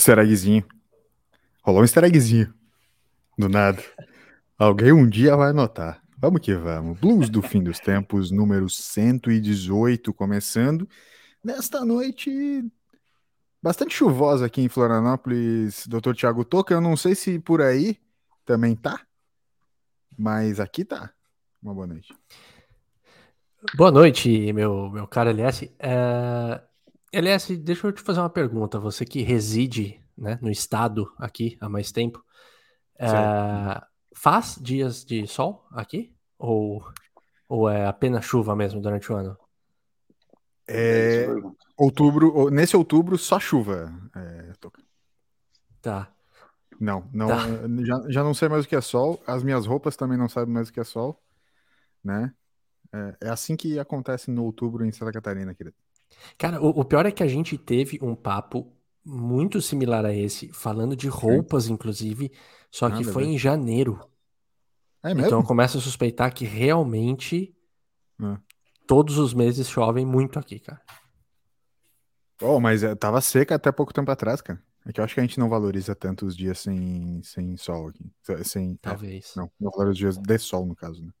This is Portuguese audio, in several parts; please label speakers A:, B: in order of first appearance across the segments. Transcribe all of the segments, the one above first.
A: Easter eggzinho. Rolou um easter eggzinho. Do nada. Alguém um dia vai notar. Vamos que vamos. Blues do fim dos tempos, número 118, começando. Nesta noite bastante chuvosa aqui em Florianópolis, Dr. Tiago Toca. Eu não sei se por aí também tá, mas aqui tá. Uma boa noite.
B: Boa noite, meu, meu caro LS. É... LS, deixa eu te fazer uma pergunta. Você que reside né, no estado aqui há mais tempo, é... faz dias de sol aqui? Ou, ou é apenas chuva mesmo durante o ano?
A: É, outubro, nesse outubro, só chuva. É,
B: tá.
A: Não, não tá. Já, já não sei mais o que é sol. As minhas roupas também não sabem mais o que é sol. Né? É, é assim que acontece no outubro em Santa Catarina, querido.
B: Cara, o, o, pior é que a gente teve um papo muito similar a esse, falando de roupas, Sim. inclusive, só ah, que foi em janeiro. É mesmo? Então eu começo a suspeitar que realmente ah todos os meses chovem muito aqui, cara.
A: Oh, mas eh, tava seca até pouco tempo atrás, cara. É que eu acho que a gente não valoriza tanto os dias sem, sem sol aqui. Sem, é,
B: Talvez.
A: É, não, não valoriza os dias de sol, no caso, né?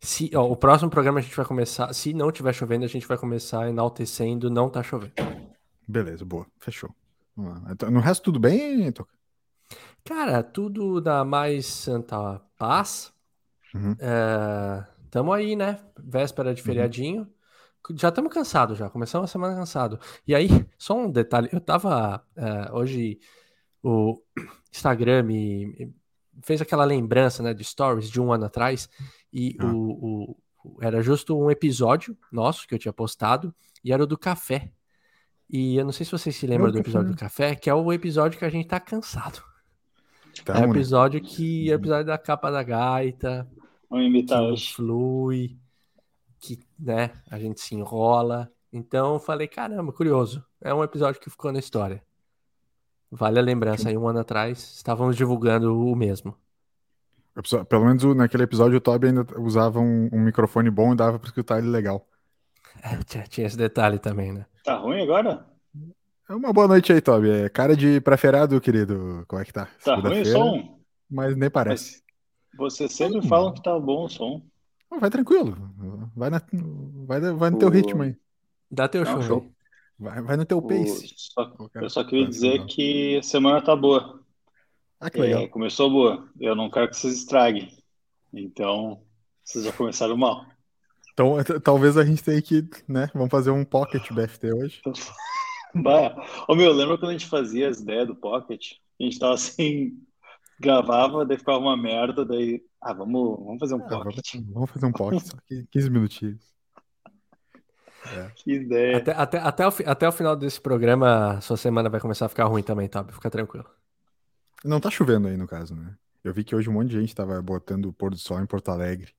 B: Se, ó, o próximo programa a gente vai começar. Se não tiver chovendo, a gente vai começar enaltecendo não tá chovendo.
A: Beleza, boa. Fechou. Então, no resto, tudo bem, Toca?
B: Cara, tudo da mais santa paz. Uhum. É Tamo aí, né? Véspera de uhum. feriadinho. Uhum. Já estamos cansados, já. Começamos a semana cansado. E aí, só um detalhe. Eu tava. Uh, hoje, o Instagram me, fez aquela lembrança, né, de stories de um ano atrás. E ah. o, o, era justo um episódio nosso que eu tinha postado. E era o do café. E eu não sei se vocês se lembram do episódio do café, que é o episódio que a gente tá cansado. Tá, é o episódio que. É o episódio da capa da gaita.
C: Vamos imitar que
B: hoje. flui, que né, a gente se enrola. Então eu falei, caramba, curioso. É um episódio que ficou na história. Vale a lembrança, aí um ano atrás estávamos divulgando o mesmo.
A: Pelo menos naquele episódio o Toby ainda usava um, um microfone bom e dava para escutar ele legal.
B: É, tinha, tinha, esse detalhe também, né?
C: Tá ruim agora?
A: É uma boa noite aí, Toby. É cara de pré-feriado, querido. Como é que tá?
C: Tá ruim o som?
A: Mas nem parece.
C: Você sempre hum. fala que tá bom o som.
A: Vai tranquilo. Vai, na, vai, vai no o... teu ritmo aí.
B: Dá teu Não, show.
A: Vai, vai no teu pace.
C: Só, eu só queria dizer que a semana tá boa.
A: Ah, que legal. É,
C: começou boa. Eu não quero que vocês estraguem. Então, vocês já começaram mal.
A: Então, talvez a gente tenha que, né? Vamos fazer um Pocket BFT hoje.
C: Bah. Ô, meu, lembra quando a gente fazia as ideias do Pocket? A gente tava assim, gravava, daí ficava uma merda, daí. Ah, vamos, vamos fazer um ah, pocket.
A: Vamos fazer um pocket, só que 15 minutinhos.
C: É. Que ideia.
B: Até, até, até, o, até o final desse programa, sua semana vai começar a ficar ruim também, tá? Fica tranquilo.
A: Não tá chovendo aí, no caso, né? Eu vi que hoje um monte de gente tava botando o pôr do sol em Porto Alegre.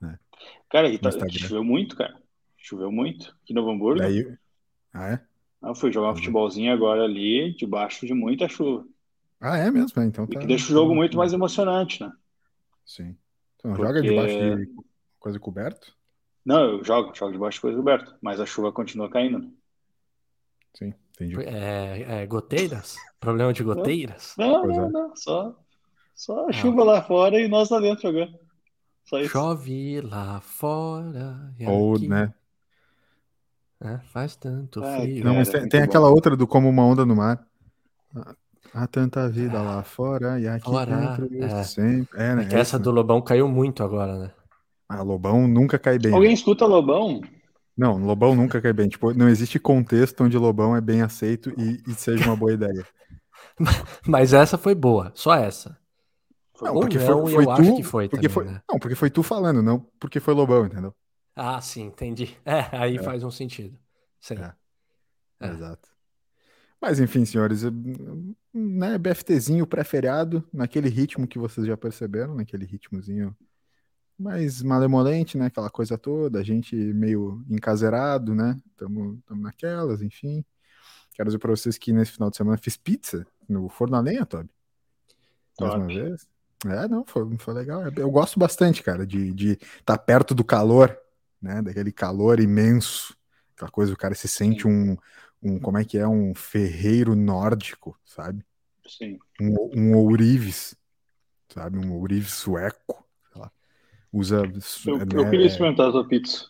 A: Né?
C: Cara, aqui tá, choveu muito, cara. Choveu muito aqui no Hamburgo.
A: Daí... Ah, é?
C: Eu fui jogar um uhum. futebolzinho agora ali, debaixo de muita chuva.
A: Ah, é mesmo? É, então tá...
C: que deixa o jogo muito mais emocionante, né?
A: Sim. Então Porque... joga debaixo de coisa coberta?
C: Não, eu jogo, jogo debaixo de coisa coberta, mas a chuva continua caindo. Né?
A: Sim, entendi.
B: É, é goteiras? Problema de goteiras?
C: Não, não, é. não, só, só a ah. chuva lá fora e nós lá dentro jogando. Só isso.
B: Chove lá fora.
A: Ou, aqui... né?
B: É, faz tanto é, frio.
A: Não, mas tem, tem aquela outra do Como uma Onda no Mar. Há tanta vida lá fora e aqui fora, dentro é. sempre. É, né?
B: É essa do Lobão caiu muito agora, né?
A: Ah, Lobão nunca cai bem.
C: Alguém escuta Lobão?
A: Não, Lobão nunca cai bem. Tipo, não existe contexto onde Lobão é bem aceito e, e seja uma boa ideia.
B: Mas essa foi boa, só essa.
A: Não, porque não, foi, foi tu, foi porque também, foi, né? Não, porque foi tu falando, não porque foi Lobão, entendeu?
B: Ah, sim, entendi. É, aí é. faz um sentido. Sim. É.
A: É. Exato. Mas enfim, senhores, né, BFTzinho pré-feriado, naquele ritmo que vocês já perceberam, naquele ritmozinho mais malemolente, né, aquela coisa toda, a gente meio encaseirado, né, estamos naquelas, enfim. Quero dizer para vocês que nesse final de semana fiz pizza no forno a lenha, Toby. Mais uma vez. É, não, foi, foi legal. Eu gosto bastante, cara, de estar de tá perto do calor, né, daquele calor imenso, aquela coisa, o cara se sente um, um, como é que é, um ferreiro nórdico, sabe?
C: Sim.
A: Um, um ourives, sabe? Um ourives sueco. Usa.
C: Eu, né, eu queria experimentar a pizza.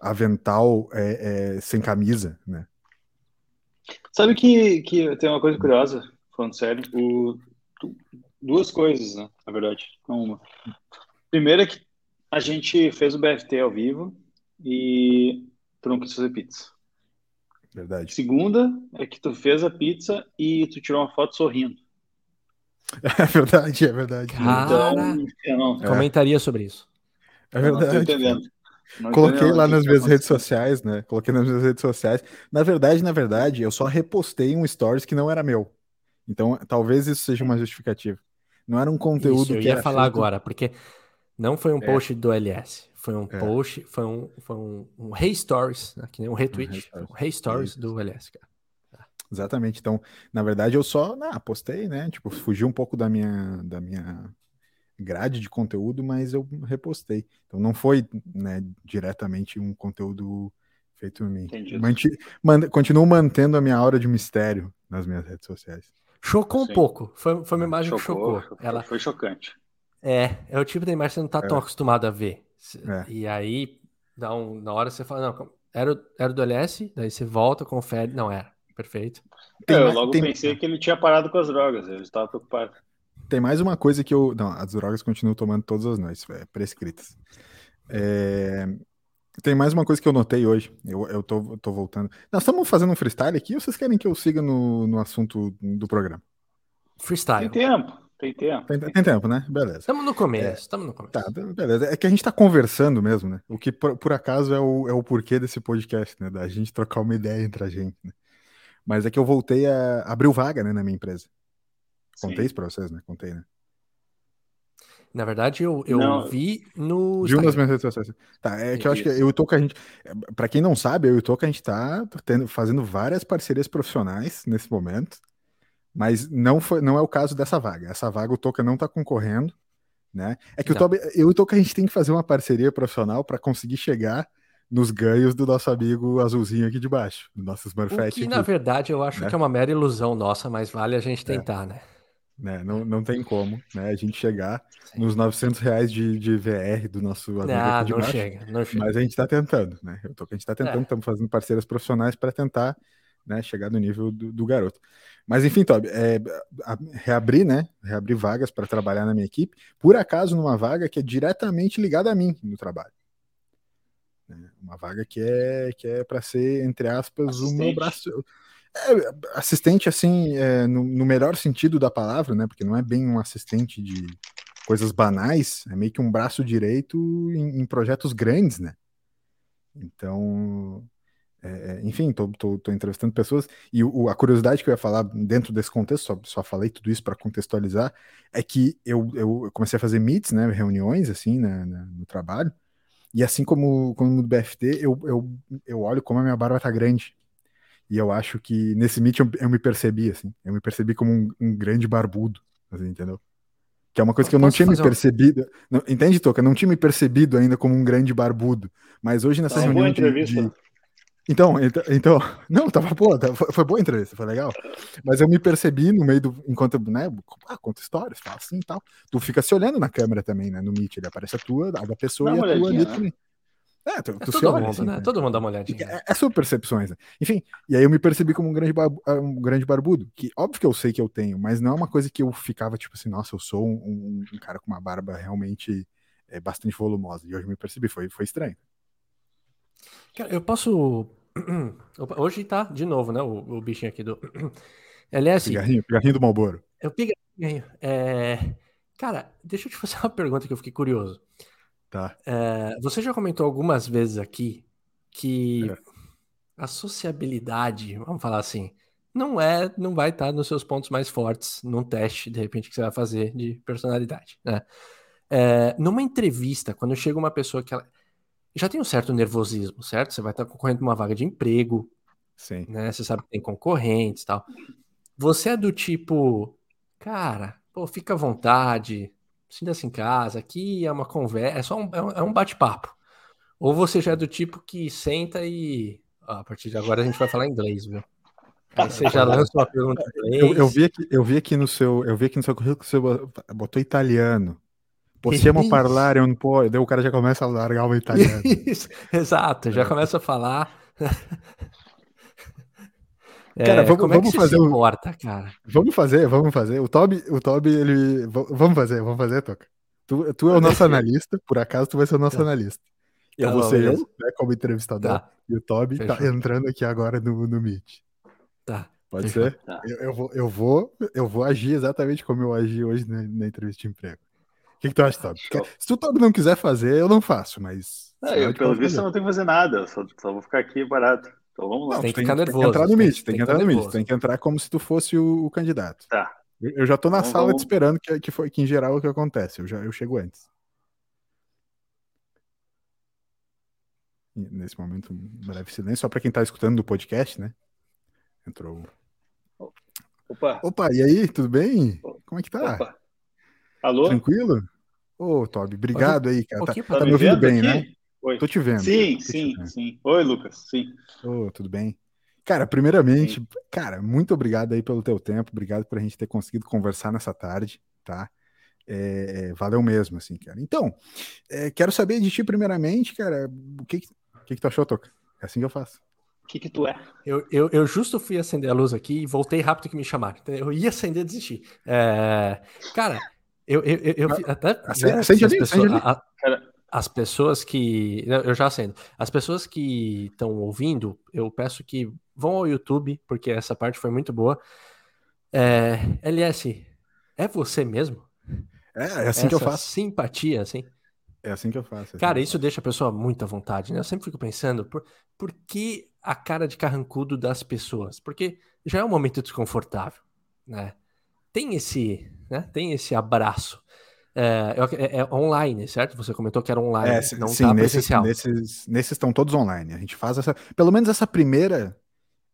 A: Avental é, é, sem camisa, né?
C: Sabe que, que tem uma coisa curiosa, falando sério, o, duas coisas, né? Na verdade, uma. Primeira é que a gente fez o BFT ao vivo e tu não quis fazer pizza.
A: Verdade.
C: Segunda é que tu fez a pizza e tu tirou uma foto sorrindo.
A: É verdade, é verdade.
B: Cara, então, comentaria sobre isso.
A: É verdade. não tô entendendo. Não Coloquei lá nas minhas redes sociais, né? Coloquei nas minhas redes sociais. Na verdade, na verdade, eu só repostei um stories que não era meu. Então, talvez isso seja uma justificativa. Não era um conteúdo isso, eu
B: ia falar feito... agora, porque não foi um é. post do LS, foi um é. post, foi um, foi um, um Hey Stories, né? que nem um retweet, um Hey Stories do LS, cara.
A: Exatamente. Então, na verdade, eu só ah, postei, né? Tipo, fugi um pouco da minha, da minha grade de conteúdo, mas eu repostei. Então não foi né, diretamente um conteúdo feito em mim. Manti, man, continuo mantendo a minha aura de mistério nas minhas redes sociais.
B: Chocou Sim. um pouco. Foi, foi uma imagem chocou, que chocou. Ela...
C: Foi chocante.
B: É, é o tipo de imagem que você não está é. tão acostumado a ver. É. E aí, dá um, na hora você fala, não, era, era do LS, daí você volta, confere. Não, era. Perfeito.
C: É, eu logo tem... pensei que ele tinha parado com as drogas, eu estava preocupado.
A: Tem mais uma coisa que eu. Não, as drogas continuam tomando todas as noites, é, prescritas. É... Tem mais uma coisa que eu notei hoje. Eu, eu, tô, eu tô voltando. Nós estamos fazendo um freestyle aqui ou vocês querem que eu siga no, no assunto do programa?
B: Freestyle.
C: Tem tempo. Tem tempo.
A: Tem, tem tempo, né? Beleza.
B: Estamos no começo, estamos é, no começo. Tá,
A: beleza. É que a gente está conversando mesmo, né? O que por, por, acaso é o, é o porquê desse podcast, né? Da gente trocar uma ideia entre a gente, né? Mas é que eu voltei a. abriu vaga, né, na minha empresa. Contei isso pra vocês, né? Contei, né?
B: Na verdade, eu, eu vi no.
A: Viu nas minhas redes sociais. Tá, é que eu acho que eu e o Toca, a gente. Pra quem não sabe, eu e o Toca, a gente tá tendo, fazendo várias parcerias profissionais nesse momento. Mas não, foi, não é o caso dessa vaga. Essa vaga o Toca não tá concorrendo. Né? É que o Toby, eu e o Toca, a gente tem que fazer uma parceria profissional para conseguir chegar nos ganhos do nosso amigo azulzinho aqui de baixo, do nosso Smurfette.
B: Que, aqui, na verdade, eu acho né? que é uma mera ilusão nossa, mas vale a gente é. tentar, é. né?
A: Né? Não, não tem como né? a gente chegar Sim. nos 900 reais de, de VR do nosso amigo
B: de não baixo, chega, não chega.
A: Mas a gente está tentando, né? Eu tô, a gente está tentando, estamos é. fazendo parceiras profissionais para tentar né, chegar no nível do, do garoto. Mas enfim, Toby, é, reabrir, né? Reabrir vagas para trabalhar na minha equipe, por acaso numa vaga que é diretamente ligada a mim no trabalho. Né? Uma vaga que é que é para ser, entre aspas, Assistente. o meu braço é, assistente, assim, é, no, no, melhor sentido da palavra, né? Porque não é bem um assistente de coisas banais, é meio que um braço direito em, em projetos grandes, né? Então, é, é enfim, tô, tô, tô, entrevistando pessoas e o, a curiosidade que eu ia falar dentro desse contexto, só, só falei tudo isso para contextualizar, é que eu, eu comecei a fazer meets, né? Reuniões, assim, né, no trabalho. E assim como, como no BFT, eu, eu, eu olho como a minha barba tá grande. E eu acho que nesse meet eu, eu me percebi, assim. Eu me percebi como um, um grande barbudo, assim, entendeu? Que é uma coisa que eu não tinha me percebido. Não, entende, Toca? Eu não tinha me percebido ainda como um grande barbudo. Mas hoje nessa tá reunião de, de, Então, então, então, não, tava boa, foi, foi boa a entrevista, foi legal. Mas eu me percebi no meio do. Enquanto, né? Ah, conta histórias, fala assim e tal. Tu fica se olhando na câmera também, né? No Meet, ele aparece a tua, a da pessoa e a tua ali né? também.
B: É, tu, é tu todo, mundo, assim, né? né? todo mundo dá uma olhadinha.
A: É, é sobre percepções. Né? Enfim, e aí eu me percebi como um grande, ah, um grande barbudo, que óbvio que eu sei que eu tenho, mas não é uma coisa que eu ficava tipo assim, nossa, eu sou um, um cara com uma barba realmente é, bastante volumosa. E hoje eu me percebi, foi, foi estranho.
B: Cara, eu posso. Hoje tá de novo, né? O, o bichinho aqui do. LS.
A: Pigarrinho, pigarrinho do Malboro.
B: Eu pigarrinho. É... Cara, deixa eu te fazer uma pergunta que eu fiquei curioso.
A: Tá.
B: É, você já comentou algumas vezes aqui que é. a sociabilidade, vamos falar assim, não é, não vai estar nos seus pontos mais fortes num teste, de repente, que você vai fazer de personalidade, né? É, numa entrevista, quando chega uma pessoa que ela já tem um certo nervosismo, certo? Você vai estar concorrendo uma vaga de emprego,
A: Sim.
B: né? Você sabe que tem concorrentes, tal. Você é do tipo, cara, pô, fica à vontade, sinta-se em casa, aqui é uma conversa, é só um, é um é bate-papo. Ou você já é do tipo que senta e. Ah, a partir de agora a gente vai falar inglês, viu? Aí você já lança uma pergunta
A: eu, eu, vi aqui, eu vi aqui no seu, eu vi aqui no seu currículo que você botou italiano. Possiamo parlare un po', daí o cara já começa a largar o italiano.
B: Isso, exato, já é. começa a falar.
A: Cara, é, vamos, como vamos é fazer.
B: Se importa, cara?
A: Vamos fazer, vamos fazer. O Toby, o Toby, ele. Vamos fazer, vamos fazer, Toca. Tu, tu é o nosso analista, por acaso tu vai ser o nosso tá. analista. Eu tá vou ser eu, né, como entrevistador. Tá. E o Toby tá Fechou. tá entrando aqui agora no, no Meet.
B: Tá.
A: Pode Fechou. ser? Tá. Eu, eu, vou, eu, vou, eu vou agir exatamente como eu agi hoje na, na entrevista de emprego. O que, que tu acha, Toby? Se o Toby não quiser fazer, eu não faço, mas.
C: Não, eu, pelo visto, eu não tenho que fazer nada, só, só vou ficar aqui barato. Então vamos lá.
B: Não, tem, que ficar nervoso. Tem
A: que entrar no Meet, tem, tem que entrar no Meet, tem que entrar como se tu fosse o, o candidato.
C: Tá.
A: Eu, eu já tô na então, sala vamos... te esperando, que, que, foi, que em geral é o que acontece. Eu, já, eu chego antes. Nesse momento, um breve silêncio, só para quem tá escutando do podcast, né? Entrou.
C: Opa!
A: Opa, e aí, tudo bem? Como é que tá? Opa.
C: Alô?
A: Tranquilo? Ô, Toby, obrigado aí, cara. Tá, tá, me ouvindo bem, né? aqui? né?
C: Oi.
A: Tô te vendo.
C: Sim, sim, vendo. sim. Oi, Lucas. Sim.
A: Ô, tudo bem? Cara, primeiramente, sim. cara, muito obrigado aí pelo teu tempo, obrigado por a gente ter conseguido conversar nessa tarde, tá? É, é valeu mesmo, assim, cara. Então, é, quero saber de ti, primeiramente, cara, o que, que, que tu achou, Toca? É assim que eu faço.
C: O que, que tu é?
B: Eu, eu, eu, justo fui acender a luz aqui e voltei rápido que me chamaram. Eu ia acender e desistir. É, cara, eu, eu, eu, eu até.
A: Acende, né, acende ali, pessoas, acende
B: ali. A, as pessoas que. Eu já acendo. As pessoas que estão ouvindo, eu peço que vão ao YouTube, porque essa parte foi muito boa. É, LS, é você mesmo?
A: É, é assim Essa que eu faço.
B: Simpatia, assim.
A: É assim que eu faço. É
B: cara, isso deixa a pessoa muito à vontade, né? Eu sempre fico pensando, por, por que a cara de carrancudo das pessoas? Porque já é um momento desconfortável, né? Tem esse, né? Tem esse abraço. É, é, é, online, certo? Você comentou que era online, é, não sim, tá nesses, presencial.
A: Nesses, nesses estão todos online. A gente faz essa, pelo menos essa primeira,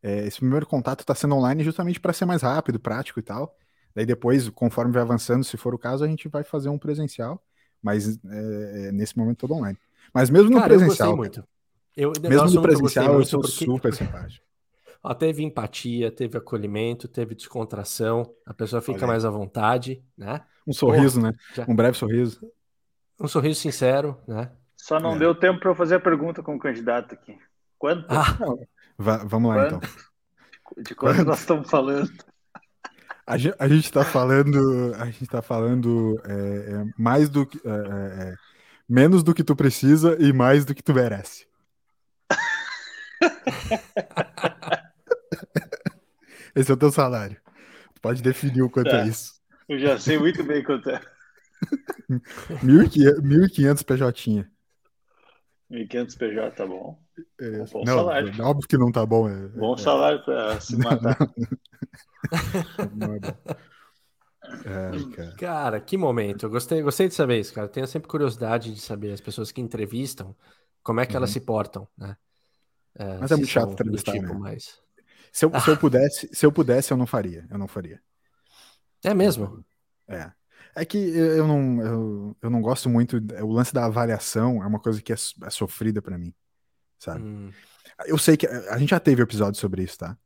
A: é, esse primeiro contato está sendo online justamente para ser mais rápido, prático e tal. Daí depois, conforme vai avançando, se for o caso, a gente vai fazer um presencial, mas é, é, nesse momento todo online. Mas mesmo no Cara, presencial, eu
B: muito. Eu,
A: mesmo no presencial, eu, eu sou porque... super simpático.
B: Ó, teve empatia, teve acolhimento, teve descontração, a pessoa fica Olha. mais à vontade, né?
A: Um sorriso, Pô, né? Já... Um breve sorriso.
B: Um sorriso sincero, né?
C: Só não é. deu tempo para eu fazer a pergunta com o candidato aqui. Quanto?
A: Ah. vamos lá,
C: quanto? então. De quanto, quanto, nós estamos falando?
A: A gente, a gente está falando, a gente tá falando é, é, mais do que é, é, é, menos do que tu precisa e mais do que tu merece. Esse é o teu salário. Tu pode definir o quanto é tá. isso.
C: Eu já sei muito bem quanto é.
A: 1.500 PJ.
C: 1.500 PJ, tá bom.
A: É, bom não, salário. É óbvio que não tá bom. É,
C: bom salário para se matar.
B: Não, não é bom. É, cara. cara. que momento. Eu gostei, gostei de saber isso, cara. Eu tenho sempre curiosidade de saber as pessoas que entrevistam, como é que uhum. elas se portam, né?
A: É, mas é muito chato entrevistar, tipo, né? mas... se, eu, ah. se eu pudesse, se eu pudesse, eu não faria. Eu não faria.
B: É mesmo?
A: É. É que eu não, eu, eu não gosto muito. O lance da avaliação é uma coisa que é, é sofrida para mim, sabe? Hum. Eu sei que a gente já teve episódio sobre isso, tá?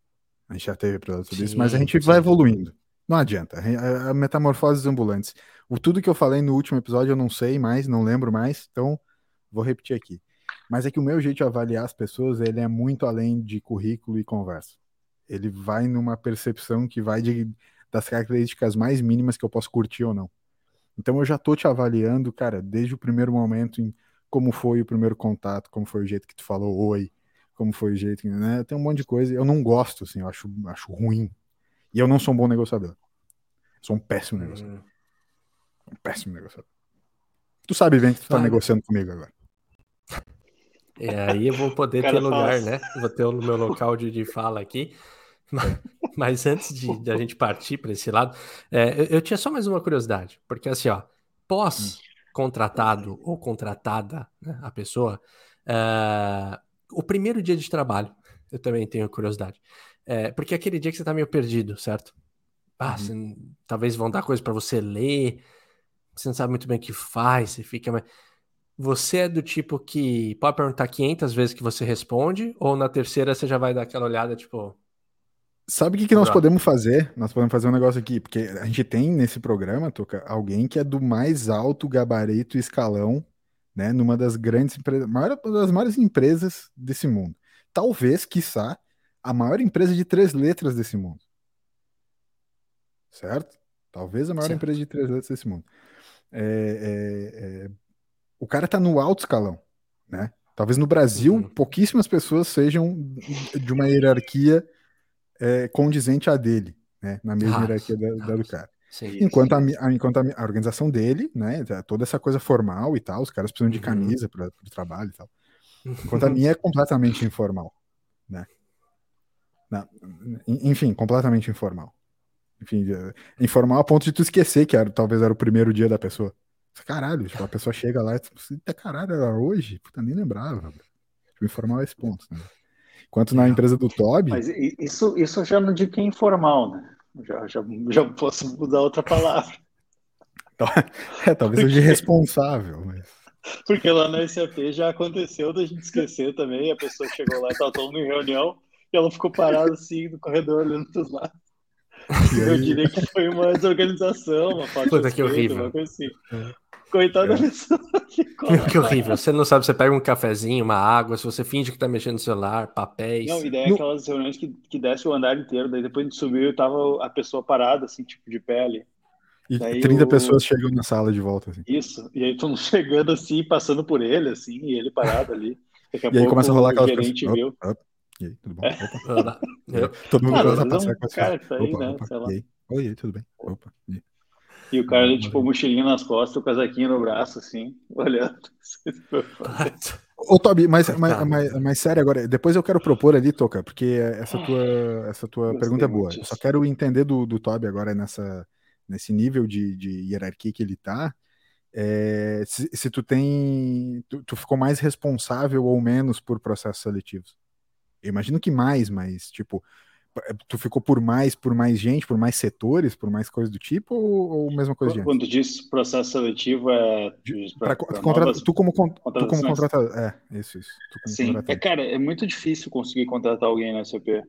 A: A gente já teve episódio sobre sim, isso, mas a gente sim. vai evoluindo. Não adianta. A, a metamorfoses ambulantes. O tudo que eu falei no último episódio eu não sei mais, não lembro mais, então vou repetir aqui. Mas é que o meu jeito de avaliar as pessoas, ele é muito além de currículo e conversa. Ele vai numa percepção que vai de, das características mais mínimas que eu posso curtir ou não. Então eu já tô te avaliando, cara, desde o primeiro momento em como foi o primeiro contato, como foi o jeito que tu falou oi, como foi o jeito, né? Tem um monte de coisa. Eu não gosto, assim, eu acho, acho ruim. E eu não sou um bom negociador. Sou um péssimo negociador. Hum. Um péssimo negociador. Tu sabe bem que tu tá negociando comigo agora.
B: E aí eu vou poder ter lugar, né? Vou ter o meu local de, de fala aqui. Mas, mas antes de, de, a gente partir para esse lado, é, eu, eu, tinha só mais uma curiosidade, porque assim, ó, pós contratado ou contratada, né, a pessoa, é, o primeiro dia de trabalho, eu também tenho curiosidade, é, porque é aquele dia que você tá meio perdido, certo? Ah, uhum. você, talvez vão dar coisa para você ler, você não sabe muito bem o que faz, você fica. Você é do tipo que pode perguntar 500 vezes que você responde, ou na terceira você já vai dar aquela olhada, tipo,
A: Sabe o que, que nós podemos fazer? Nós podemos fazer um negócio aqui, porque a gente tem nesse programa, Toca, alguém que é do mais alto gabarito e escalão, né? Numa das grandes empresas, maior, das maiores empresas desse mundo. Talvez, quiçá, a maior empresa de três letras desse mundo. Certo? Talvez a maior certo. empresa de três letras desse mundo. É, é, é... O cara tá no alto escalão, né? Talvez no Brasil, uhum. pouquíssimas pessoas sejam de uma hierarquia é, condizente à dele, né? Na mesma ah, hierarquia da, da, do cara. Sim, enquanto, sim. A, enquanto a, a, organização dele, né? Toda essa coisa formal e tal, os caras precisam de uhum. camisa para o trabalho e tal. Enquanto a minha é completamente informal, né? Na, enfim, completamente informal. Enfim, é, informal a ponto de tu esquecer que era, talvez era o primeiro dia da pessoa. Caralho, tipo, a pessoa chega lá e tipo, caralho, era hoje? Puta, nem lembrava. Tipo, informal é esse ponto, né? Enquanto na empresa do Toby.
C: Mas isso, isso já não digo que é informal, né? Já, já, já posso usar outra palavra.
A: é, talvez seja irresponsável, mas.
C: Porque lá na SAP já aconteceu da gente esquecer também. A pessoa chegou lá, estava todo mundo em reunião, e ela ficou parada assim no corredor olhando para os lados. Eu diria que foi uma desorganização, uma falta
B: de que horrível.
C: uma coisa assim. É. Coitada é. da pessoa.
B: Que horrível. Você não sabe, você pega um cafezinho, uma água, se você finge que tá mexendo no celular, papéis.
C: Não, ideia é aquelas reuniões que, que desce o andar inteiro, daí depois de subir, tava a pessoa parada, assim, tipo, de pele.
A: E daí 30 o... pessoas chegam na sala de volta, assim.
C: Isso, e aí estão chegando assim, passando por ele, assim, e ele parado ali.
A: Daqui a e pouco aí começa a rolar aquela gerente pessoas... viu. Opa, E aí, tudo bom? É. Opa. Todo mundo começa a passar com
C: cara que tá aí, opa, né?
A: Opa, e aí? Oi, tudo bem? Opa. E...
C: E o cara, tipo, mochilinha nas costas, o casaquinho no braço, assim, olhando.
A: Ô, Tobi, mas, mas, mas, mas, sério agora, depois eu quero propor ali, Toca, porque essa tua, essa tua pergunta é boa. Eu só quero entender do, do Tobi agora nessa, nesse nível de, de hierarquia que ele tá. É, se, se, tu tem. Tu, tu, ficou mais responsável ou menos por processos seletivos? Eu imagino que mais, mas, tipo, tu ficou por mais, por mais gente, por mais setores, por mais coisas do tipo, ou, ou mesma coisa de
C: Quando diz processo seletivo, é.
A: Pra, pra contra, tu como, tu como contratador. É, isso, isso.
C: Sim, é, cara, é muito difícil conseguir contratar alguém na SAP.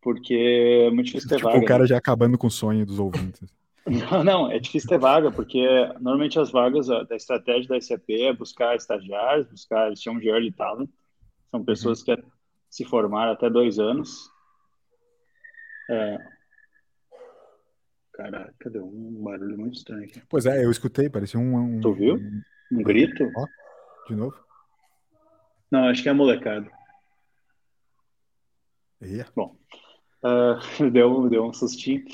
C: Porque é muito difícil ter
A: tipo,
C: vaga.
A: o cara né? já acabando com o sonho dos ouvintes.
C: Não, não, é difícil ter vaga, porque normalmente as vagas da estratégia da SAP é buscar estagiários, buscar, eles chamam de early talent, são pessoas uhum. que se formaram até dois anos é. Caraca, deu um barulho muito estranho aqui.
A: Pois é, eu escutei, parecia um. um
C: tu viu? Um grito?
A: Ó, de novo?
C: Não, acho que é molecada.
A: Yeah.
C: Bom, uh, deu, deu um sustinho.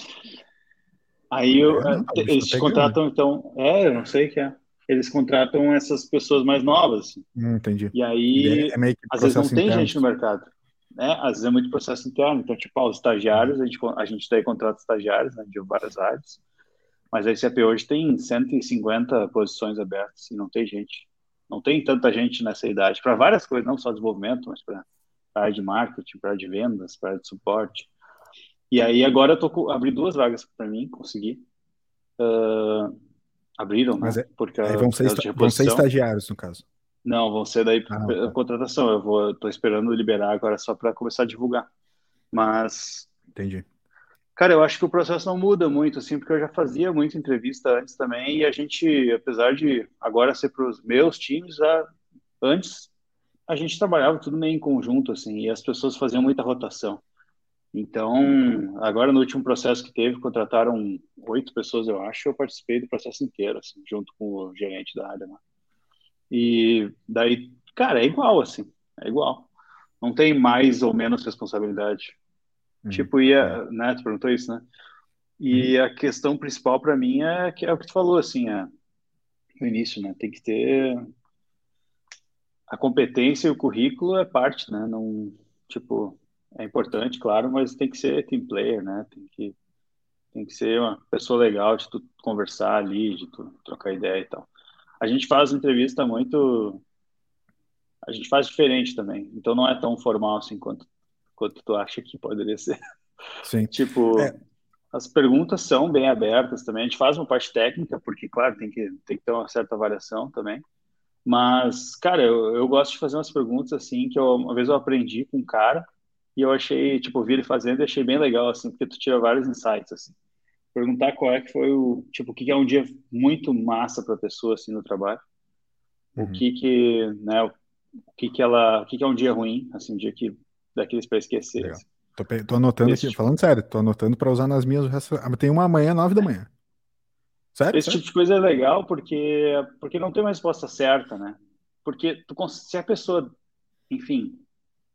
C: Aí eu, é, não, tá eles te contratam, então. É, eu não sei o que é. Eles contratam essas pessoas mais novas.
A: Hum, entendi.
C: E aí, é às vezes não tem gente no mercado né, às vezes é muito processo interno. Então, tipo, os estagiários, a gente, a gente daí contrata estagiários né, de várias áreas, mas a ICP hoje tem 150 posições abertas e não tem gente. Não tem tanta gente nessa idade, para várias coisas, não só desenvolvimento, mas para a área de marketing, para a área de vendas, para a área de suporte. E aí agora eu tô abri duas vagas para mim, consegui. Uh, abriram,
A: mas
C: né?
A: É, Porque vão, ser, vão ser estagiários, no caso.
C: Não, vão ser daí ah, tá. contratação. Eu vou, tô esperando liberar agora só para começar a divulgar. Mas.
A: Entendi.
C: Cara, eu acho que o processo não muda muito, assim, porque eu já fazia muita entrevista antes também, e a gente, apesar de agora ser para os meus times, a, antes a gente trabalhava tudo meio em conjunto, assim, e as pessoas faziam muita rotação. Então, agora no último processo que teve, contrataram oito pessoas, eu acho, eu participei do processo inteiro, assim, junto com o gerente da área. Né? E daí, cara, é igual, assim, é igual. Não tem mais ou menos responsabilidade. Uhum. Tipo, ia, é. né, tu perguntou isso, né? E uhum. a questão principal para mim é que é o que tu falou, assim, é, no início, né? Tem que ter a competência e o currículo é parte, né? Não, tipo, é importante, claro, mas tem que ser team player, né? Tem que tem que ser uma pessoa legal de tu conversar ali, de tu trocar ideia e tal a gente faz entrevista muito. A gente faz diferente também. Então não é tão formal assim quanto, quanto tu acha que poderia ser.
A: Sim.
C: tipo, é. as perguntas são bem abertas também. A gente faz uma parte técnica, porque, claro, tem que, tem que ter uma certa variação também. Mas, cara, eu, eu gosto de fazer umas perguntas assim que eu, uma vez eu aprendi com um cara e eu achei, tipo, vi ele fazendo e achei bem legal, assim, porque tu tira vários insights, assim. Perguntar qual é que foi o, tipo, o que é um dia muito massa para a pessoa, assim, no trabalho. Uhum. O que que, né, o que que ela, o que que é um dia ruim, assim, um dia que, daqueles para esquecer. Assim.
A: Tô, tô, anotando Esse aqui, tipo... falando sério, tô anotando para usar nas minhas, ah, tem uma amanhã, nove da manhã.
C: Sério? Esse sério? tipo de coisa é legal porque, porque não tem uma resposta certa, né? Porque tu, se a pessoa, enfim,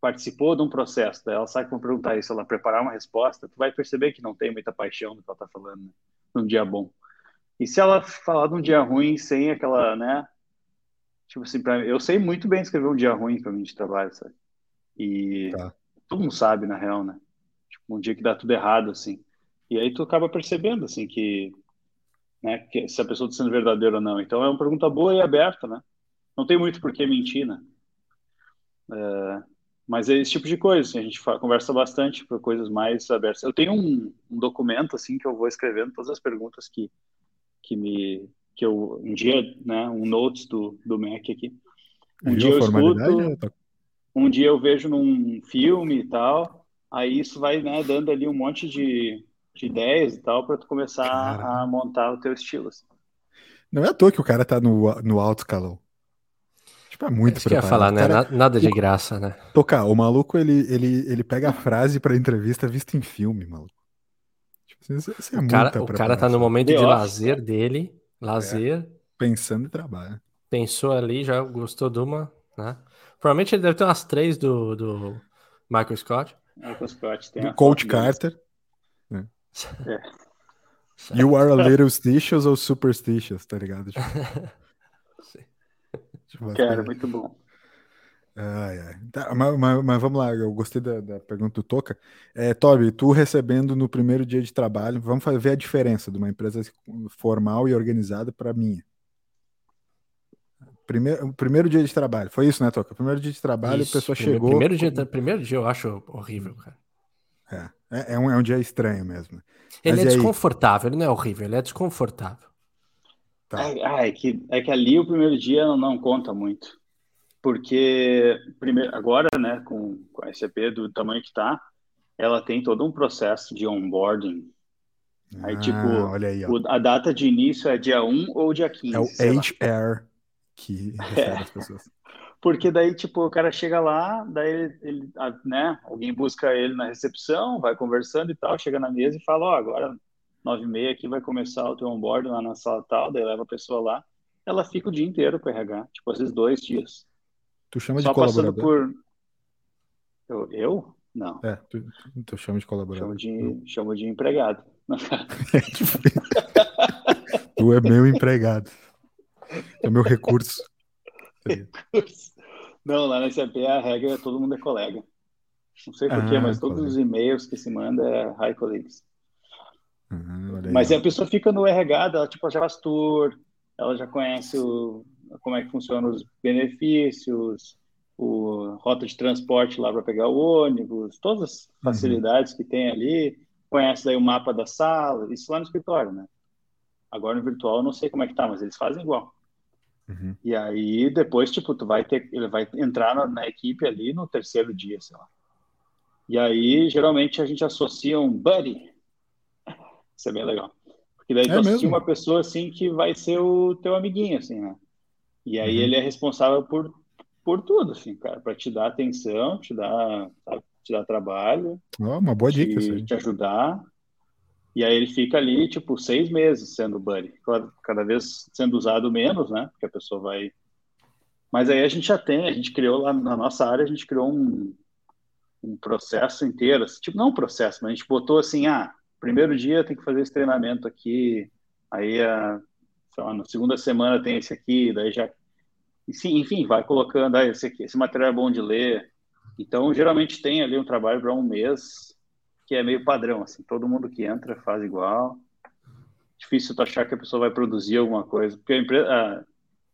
C: participou de um processo, ela sabe como perguntar isso, ela preparar uma resposta, tu vai perceber que não tem muita paixão no que ela tá falando, né? num dia bom. E se ela falar de um dia ruim sem aquela, né? Tipo assim, pra, eu sei muito bem escrever um dia ruim para mim de trabalho, sabe? E tá. todo mundo sabe, na real, né? Tipo, um dia que dá tudo errado, assim. E aí tu acaba percebendo, assim, que, né, que se a pessoa está sendo verdadeira ou não. Então é uma pergunta boa e aberta, né? Não tem muito por que mentir, né? É, mas é esse tipo de coisa, assim, a gente conversa bastante por coisas mais abertas. Eu tenho um, um, documento assim que eu vou escrevendo todas as perguntas que que me que eu um dia, né, um notes do do Mac aqui. Um dia eu escuto, um dia eu vejo num filme e tal, aí isso vai, né, dando ali um monte de, de ideias e tal para tu começar cara. a montar o teu estilo. Assim.
A: Não é à toa que o cara tá no, no alto escalão. Tipo, é muito
B: Isso preparado. que ia falar, né? Cara, Nada de graça, né?
A: Tocar, o maluco, ele, ele, ele pega a frase pra entrevista vista em filme, maluco.
B: Tipo, isso, isso é o, cara, o cara tá no momento de lazer dele, lazer. É,
A: pensando em trabalho.
B: Pensou ali, já gostou de uma, né? Provavelmente ele deve ter umas três do, do Michael Scott.
C: Michael Scott tem
A: do Coach Carter. Né? É. You are a little stitious ou superstitious, tá ligado? Tipo...
C: Tipo, Quero, muito bom.
A: Ai, ai. Tá, mas, mas, mas, vamos lá, eu gostei da, da pergunta do Toca. É, Toby, tu recebendo no primeiro dia de trabalho, vamos ver a diferença de uma empresa formal e organizada para a minha. Primeiro, primeiro dia de trabalho, foi isso, né, Toca? Primeiro dia de trabalho, isso, a pessoa
B: primeiro,
A: chegou.
B: Primeiro dia, primeiro dia eu acho horrível, cara.
A: É, é, é, um, é um dia estranho mesmo.
B: Ele mas é desconfortável, ele não é horrível, ele é desconfortável.
C: Tá. É, é, que, é que ali o primeiro dia não, não conta muito. Porque primeiro, agora, né, com, com a SAP do tamanho que está, ela tem todo um processo de onboarding. Aí, tipo,
A: ah, aí,
C: o, a data de início é dia 1 ou dia 15.
A: É o HR que refere é. as pessoas.
C: Porque daí, tipo, o cara chega lá, daí ele, ele, né, alguém busca ele na recepção, vai conversando e tal, chega na mesa e fala, ó, oh, agora nove e meia aqui vai começar o teu onboard lá na sala tal, daí leva a pessoa lá, ela fica o dia inteiro com o RH, tipo, às vezes dois dias.
A: Tu chama Só de colaborador? Por...
C: Eu? eu? Não.
A: É, tu, tu chama de colaborador.
C: Chamo de, chamo de empregado.
A: tu é meu empregado. É meu recurso.
C: Não, lá na SAP a regra é todo mundo é colega. Não sei porquê, ah, mas todos colega. os e-mails que se manda é high colleagues. Uhum, Mas a pessoa fica no RH, ela tipo, já faz tour, ela já conhece o, como é que funcionam os benefícios, o rota de transporte lá para pegar o ônibus, todas as uhum. facilidades uhum. que tem ali, conhece daí o mapa da sala, isso lá no escritório, né? Agora no virtual eu não sei como é que tá, mas eles fazem igual. Uhum. E aí depois, tipo, tu vai ter, ele vai entrar na, na, equipe ali no terceiro dia, sei lá. E aí, geralmente, a gente associa um buddy, isso é bem legal. Porque daí é tu assistir uma pessoa assim que vai ser o teu amiguinho, assim, né? E aí uhum. ele é responsável por, por tudo, assim, cara, para te dar atenção, te dar, sabe, te dar trabalho.
A: Oh, uma boa
C: te,
A: dica,
C: isso Te ajudar. E aí ele fica ali, tipo, seis meses sendo buddy. Cada vez sendo usado menos, né? Porque a pessoa vai. Mas aí a gente já tem, a gente criou lá na nossa área, a gente criou um, um processo inteiro. Assim, tipo, não um processo, mas a gente botou assim, ah, primeiro dia tem que fazer esse treinamento aqui, aí a, lá, na segunda semana tem esse aqui, daí já. Enfim, vai colocando, ah, esse, aqui, esse material é bom de ler. Então, geralmente tem ali um trabalho para um mês, que é meio padrão, assim, todo mundo que entra faz igual. Difícil tu achar que a pessoa vai produzir alguma coisa, porque a empresa, a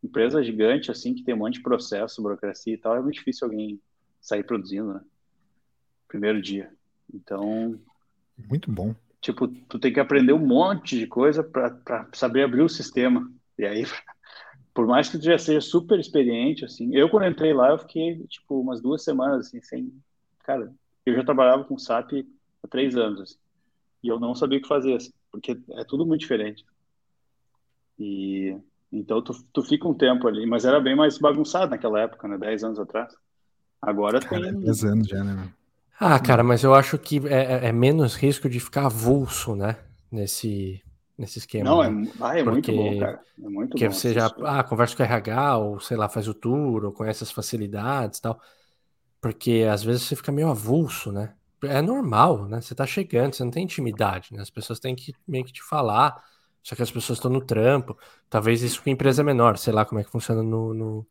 C: empresa gigante, assim, que tem um monte de processo, burocracia e tal, é muito difícil alguém sair produzindo, né? Primeiro dia. Então.
A: Muito bom
C: tipo, tu tem que aprender um monte de coisa para saber abrir o sistema. E aí, por mais que tu já seja super experiente, assim, eu quando entrei lá, eu fiquei, tipo, umas duas semanas, assim, sem, cara, eu já trabalhava com SAP há três anos, assim, e eu não sabia o que fazer, assim, porque é tudo muito diferente. E então tu, tu fica um tempo ali, mas era bem mais bagunçado naquela época, né? Dez anos atrás. Agora
A: Cara,
C: tem.
A: É 10 anos já, né?
B: Ah, cara, mas eu acho que é, é, é menos risco de ficar avulso, né? Nesse, nesse esquema.
C: Não,
B: né?
C: é, ah, é
B: Porque-
C: muito bom, cara. É muito
B: Porque
C: bom.
B: você já ah, conversa com o RH, ou sei lá, faz o tour, ou conhece as facilidades e tal. Porque às vezes você fica meio avulso, né? É normal, né? Você tá chegando, você não tem intimidade, né? As pessoas têm que meio que te falar. Só que as pessoas estão no trampo. Talvez isso com empresa menor, sei lá como é que funciona no, no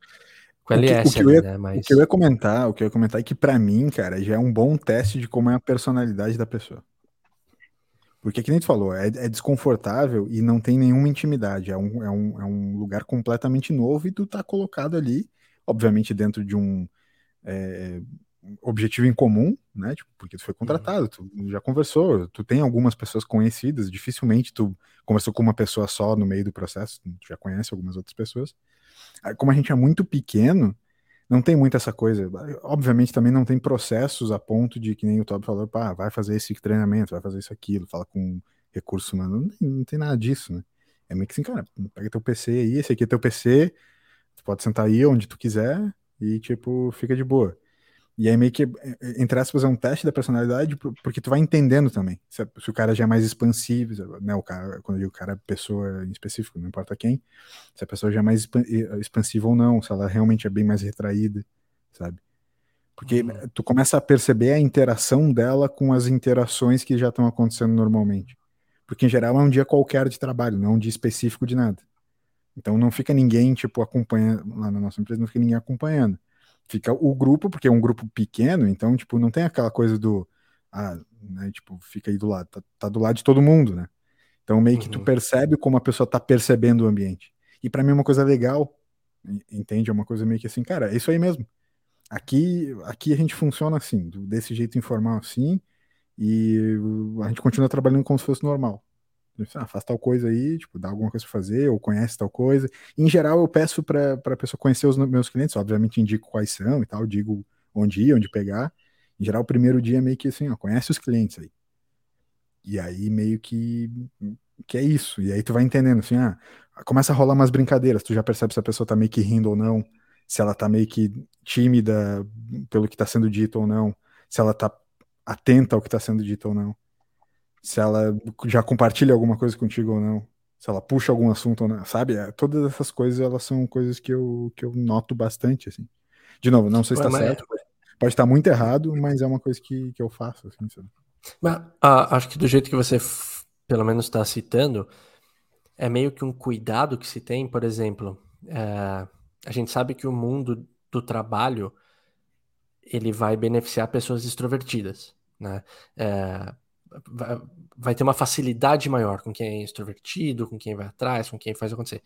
B: com
A: O que-
B: LS
A: o que
B: ali,
A: ia-
B: né?
A: O
B: Mas
A: que eu ia comentar, o que eu ia comentar é que pra mim, cara, já é um bom teste de como é a personalidade da pessoa. Porque, que nem tu falou, é, é desconfortável e não tem nenhuma intimidade. É um, é, um, é um lugar completamente novo e tu tá colocado ali, obviamente, dentro de um é, objetivo em comum, né? Tipo, porque tu foi contratado, tu já conversou, tu tem algumas pessoas conhecidas, dificilmente tu conversou com uma pessoa só no meio do processo, tu já conhece algumas outras pessoas. Como a gente é muito pequeno, não tem muito essa coisa. Obviamente também não tem processos a ponto de que nem o Toby falou, pá, vai fazer esse treinamento, vai fazer isso aquilo, fala com recurso humano. Não tem, não tem nada disso, né? É meio que assim, cara, pega teu PC aí, esse aqui é teu PC, tu pode sentar aí onde tu quiser e, tipo, fica de boa. E aí meio que, entre aspas, é um teste da personalidade, por- porque tu vai entendendo também. Se, se o cara já é mais expansivo, né? O cara, quando eu digo cara, pessoa em específico, não importa quem, se a pessoa já é mais expan- expansiva ou não, se ela realmente é bem mais retraída, sabe? Porque
B: Uhum.
A: tu começa a perceber a interação dela com as interações que já estão acontecendo normalmente. Porque em geral é um dia qualquer de trabalho, não é um dia específico de nada. Então não fica ninguém, tipo, acompanhando, lá na nossa empresa não fica ninguém acompanhando. Fica o grupo, porque é um grupo pequeno, então, tipo, não tem aquela coisa do, ah, né, tipo, fica aí do lado, tá, tá do lado de todo mundo, né? Então meio que tu
B: Uhum.
A: percebe como a pessoa tá percebendo o ambiente. E pra mim é uma coisa legal, en- entende? É uma coisa meio que assim, cara, é isso aí mesmo. Aqui, aqui a gente funciona assim, desse jeito informal assim, e a gente continua trabalhando como se fosse normal. Ah, faz tal coisa aí, tipo, dá alguma coisa pra fazer, ou conhece tal coisa. Em geral, eu peço pra, pra pessoa conhecer os meus clientes, obviamente indico quais são e tal, digo onde ir, onde pegar. Em geral, o primeiro dia é meio que assim, ó, conhece os clientes aí. E aí meio que, que é isso. E aí tu vai entendendo, assim, ah, começa a rolar umas brincadeiras, tu já percebe se a pessoa tá meio que rindo ou não, se ela tá meio que tímida pelo que tá sendo dito ou não, se ela tá atenta ao que tá sendo dito ou não, se ela já compartilha alguma coisa contigo ou não, se ela puxa algum assunto ou não, sabe? É, Todas essas coisas, elas são coisas que eu, que eu noto bastante, assim. De novo, não sei se
B: Ué,
A: tá
B: mas-
A: certo, pode estar muito errado, mas é uma coisa que, que eu faço, assim, sabe?
B: Mas ah, acho que do jeito que você, pelo menos, está citando, é meio que um cuidado que se tem, por exemplo, é, a gente sabe que o mundo do trabalho ele vai beneficiar pessoas extrovertidas, né? É, vai, ter uma facilidade maior com quem é extrovertido, com quem vai atrás, com quem faz acontecer.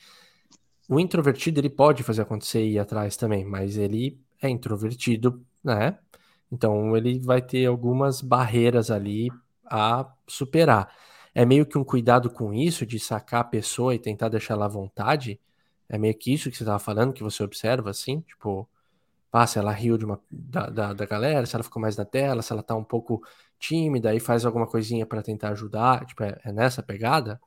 B: O introvertido ele pode fazer acontecer e ir atrás também, mas ele é introvertido, né? Então ele vai ter algumas barreiras ali a superar. É meio que um cuidado com isso, de sacar a pessoa e tentar deixar ela à vontade. É meio que isso que você estava falando, que você observa, assim, tipo, ah, se ela riu de uma, da, da, da galera, se ela ficou mais na tela, se ela tá um pouco tímida, aí faz alguma coisinha para tentar ajudar, tipo, é, é nessa pegada?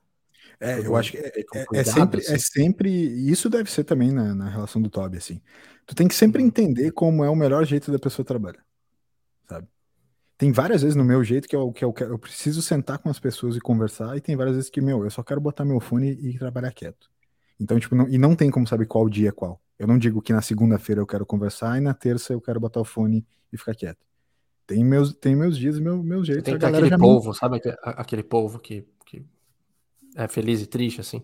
A: É,
B: Todo
A: eu acho que é, é- é
B: cuidado,
A: sempre,
B: assim.
A: é sempre. e Isso deve ser também na, na relação do Toby, assim. Tu tem que sempre
B: Uhum.
A: entender como é o melhor jeito da pessoa trabalhar, sabe? Tem várias vezes no meu jeito que eu, que eu, eu preciso sentar com as pessoas e conversar, e tem várias vezes que, meu, eu só quero botar meu fone e trabalhar quieto. Então, tipo, não, e não tem como saber qual dia é qual. Eu não digo que na segunda-feira eu quero conversar e na terça eu quero botar o fone e ficar quieto. Tem meus, tem meus dias, meu, meus
B: Você
A: jeitos.
B: tem aquele
A: já me
B: sabe aquele polvo que, que é feliz e triste, assim?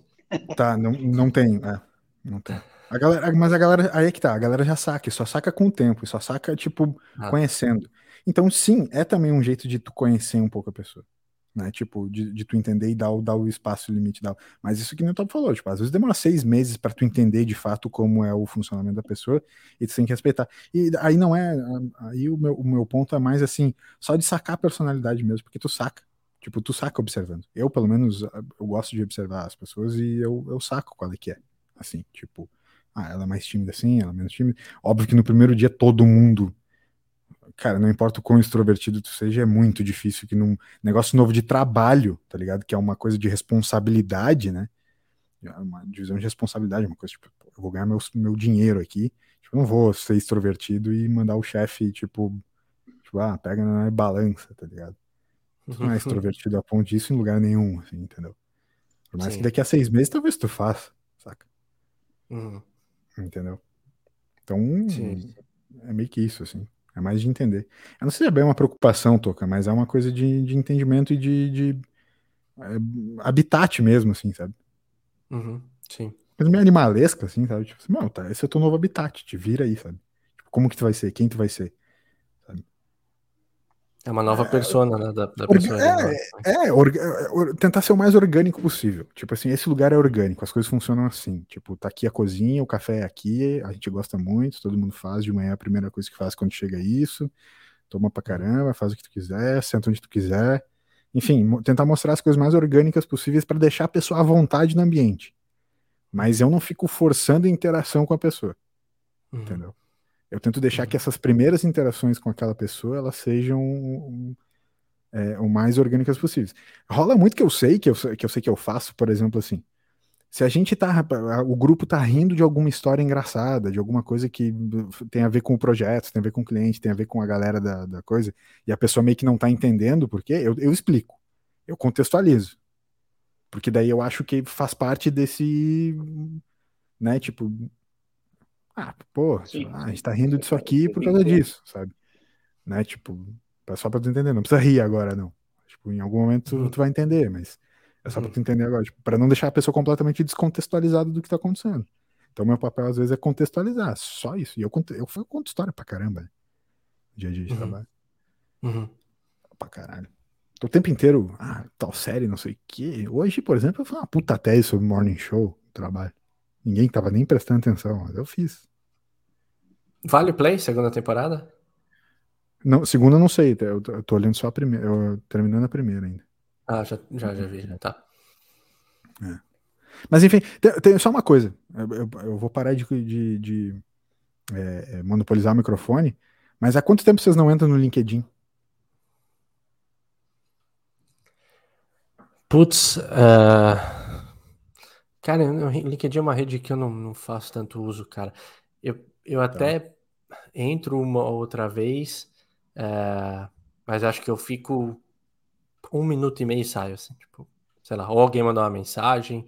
A: Tá, não, não tem, é, não tem. A galera, mas a galera, aí é que tá, a galera já saca, só saca com o tempo, e só saca, tipo,
B: Ah.
A: conhecendo. Então, sim, é também um jeito de tu conhecer um pouco a pessoa, né? Tipo, de, de tu entender e dar, dar o espaço, o limite, dar. Mas isso que o Top falou, tipo, às vezes demora seis meses pra tu entender de fato como é o funcionamento da pessoa, e tu tem que respeitar. E aí não é, aí o meu, o meu ponto é mais assim, só de sacar a personalidade mesmo, porque tu saca. Tipo, tu saca observando. Eu, pelo menos, eu gosto de observar as pessoas e eu, eu saco qual é que é. Assim, tipo, ah, ela é mais tímida assim, ela é menos tímida. Óbvio que no primeiro dia todo mundo cara, não importa o quão extrovertido tu seja, é muito difícil que num negócio novo de trabalho, tá ligado? Que é uma coisa de responsabilidade, né? É uma divisão de responsabilidade, uma coisa tipo, eu vou ganhar meu, meu dinheiro aqui, tipo, não vou ser extrovertido e mandar o chefe, tipo, tipo, ah, pega na balança, tá ligado? Tu não é extrovertido a ponto disso em lugar nenhum, assim, entendeu? Por mais Sim. que daqui a seis meses talvez tu faça, saca? Uhum. Entendeu? Então, Sim. é meio que isso, assim. É mais de entender. Eu não sei se é bem uma preocupação, Toca, mas é uma coisa de, de entendimento e de, de é, habitat mesmo, assim, sabe?
B: Uhum, sim.
A: Coisa meio animalesca, assim, sabe? Tipo assim, tá, esse é o teu novo habitat, te vira aí, sabe? Tipo, como que tu vai ser? Quem tu vai ser?
B: É uma nova é, persona, né? Da, da pessoa.
A: É, é, é or, tentar ser o mais orgânico possível. Tipo assim, esse lugar é orgânico, as coisas funcionam assim. Tipo, tá aqui a cozinha, o café é aqui, a gente gosta muito, todo mundo faz de manhã a primeira coisa que faz quando chega isso. Toma pra caramba, faz o que tu quiser, senta onde tu quiser. Enfim, tentar mostrar as coisas mais orgânicas possíveis para deixar a pessoa à vontade no ambiente. Mas eu não fico forçando interação com a pessoa. Uhum. Entendeu? Eu tento deixar que essas primeiras interações com aquela pessoa elas sejam é, o mais orgânicas possíveis. Rola muito que eu sei, que eu, que eu sei que eu faço, por exemplo, assim. Se a gente tá. O grupo tá rindo de alguma história engraçada, de alguma coisa que tem a ver com o projeto, tem a ver com o cliente, tem a ver com a galera da, da coisa, e a pessoa meio que não tá entendendo por quê, eu, eu explico. Eu contextualizo. Porque daí eu acho que faz parte desse. Né, tipo, ah, pô, ah, a gente tá rindo disso aqui por causa disso, sabe? Né? Tipo, só pra tu entender, não precisa rir agora, não. Tipo, em algum momento uhum. tu vai entender, mas é só uhum. pra tu entender agora, tipo, pra não deixar a pessoa completamente descontextualizada do que tá acontecendo. Então, meu papel às vezes é contextualizar, só isso. E eu conto, eu, eu conto história pra caramba, né? Dia a dia de uhum. trabalho. Uhum. Pra caralho. O tempo inteiro, ah, tal série, não sei o quê. Hoje, por exemplo, eu fiz uma puta tese sobre Morning Show, trabalho. Ninguém tava nem prestando atenção, mas eu fiz.
B: Vale o play, segunda temporada?
A: Não, segunda não sei, eu tô, eu tô olhando só a primeira, eu, terminando a primeira ainda.
B: Ah, já, já, já vi, já tá.
A: É. Mas enfim, tem, tem, só uma coisa, eu, eu, eu vou parar de, de, de é, é, monopolizar o microfone, mas há quanto tempo vocês não entram no LinkedIn?
B: Putz, uh... Cara, o LinkedIn é uma rede que eu não, não faço tanto uso, cara. Eu, eu tá. até entro uma outra vez, é, mas acho que eu fico um minuto e meio e saio, assim, tipo, sei lá, ou alguém mandar uma mensagem,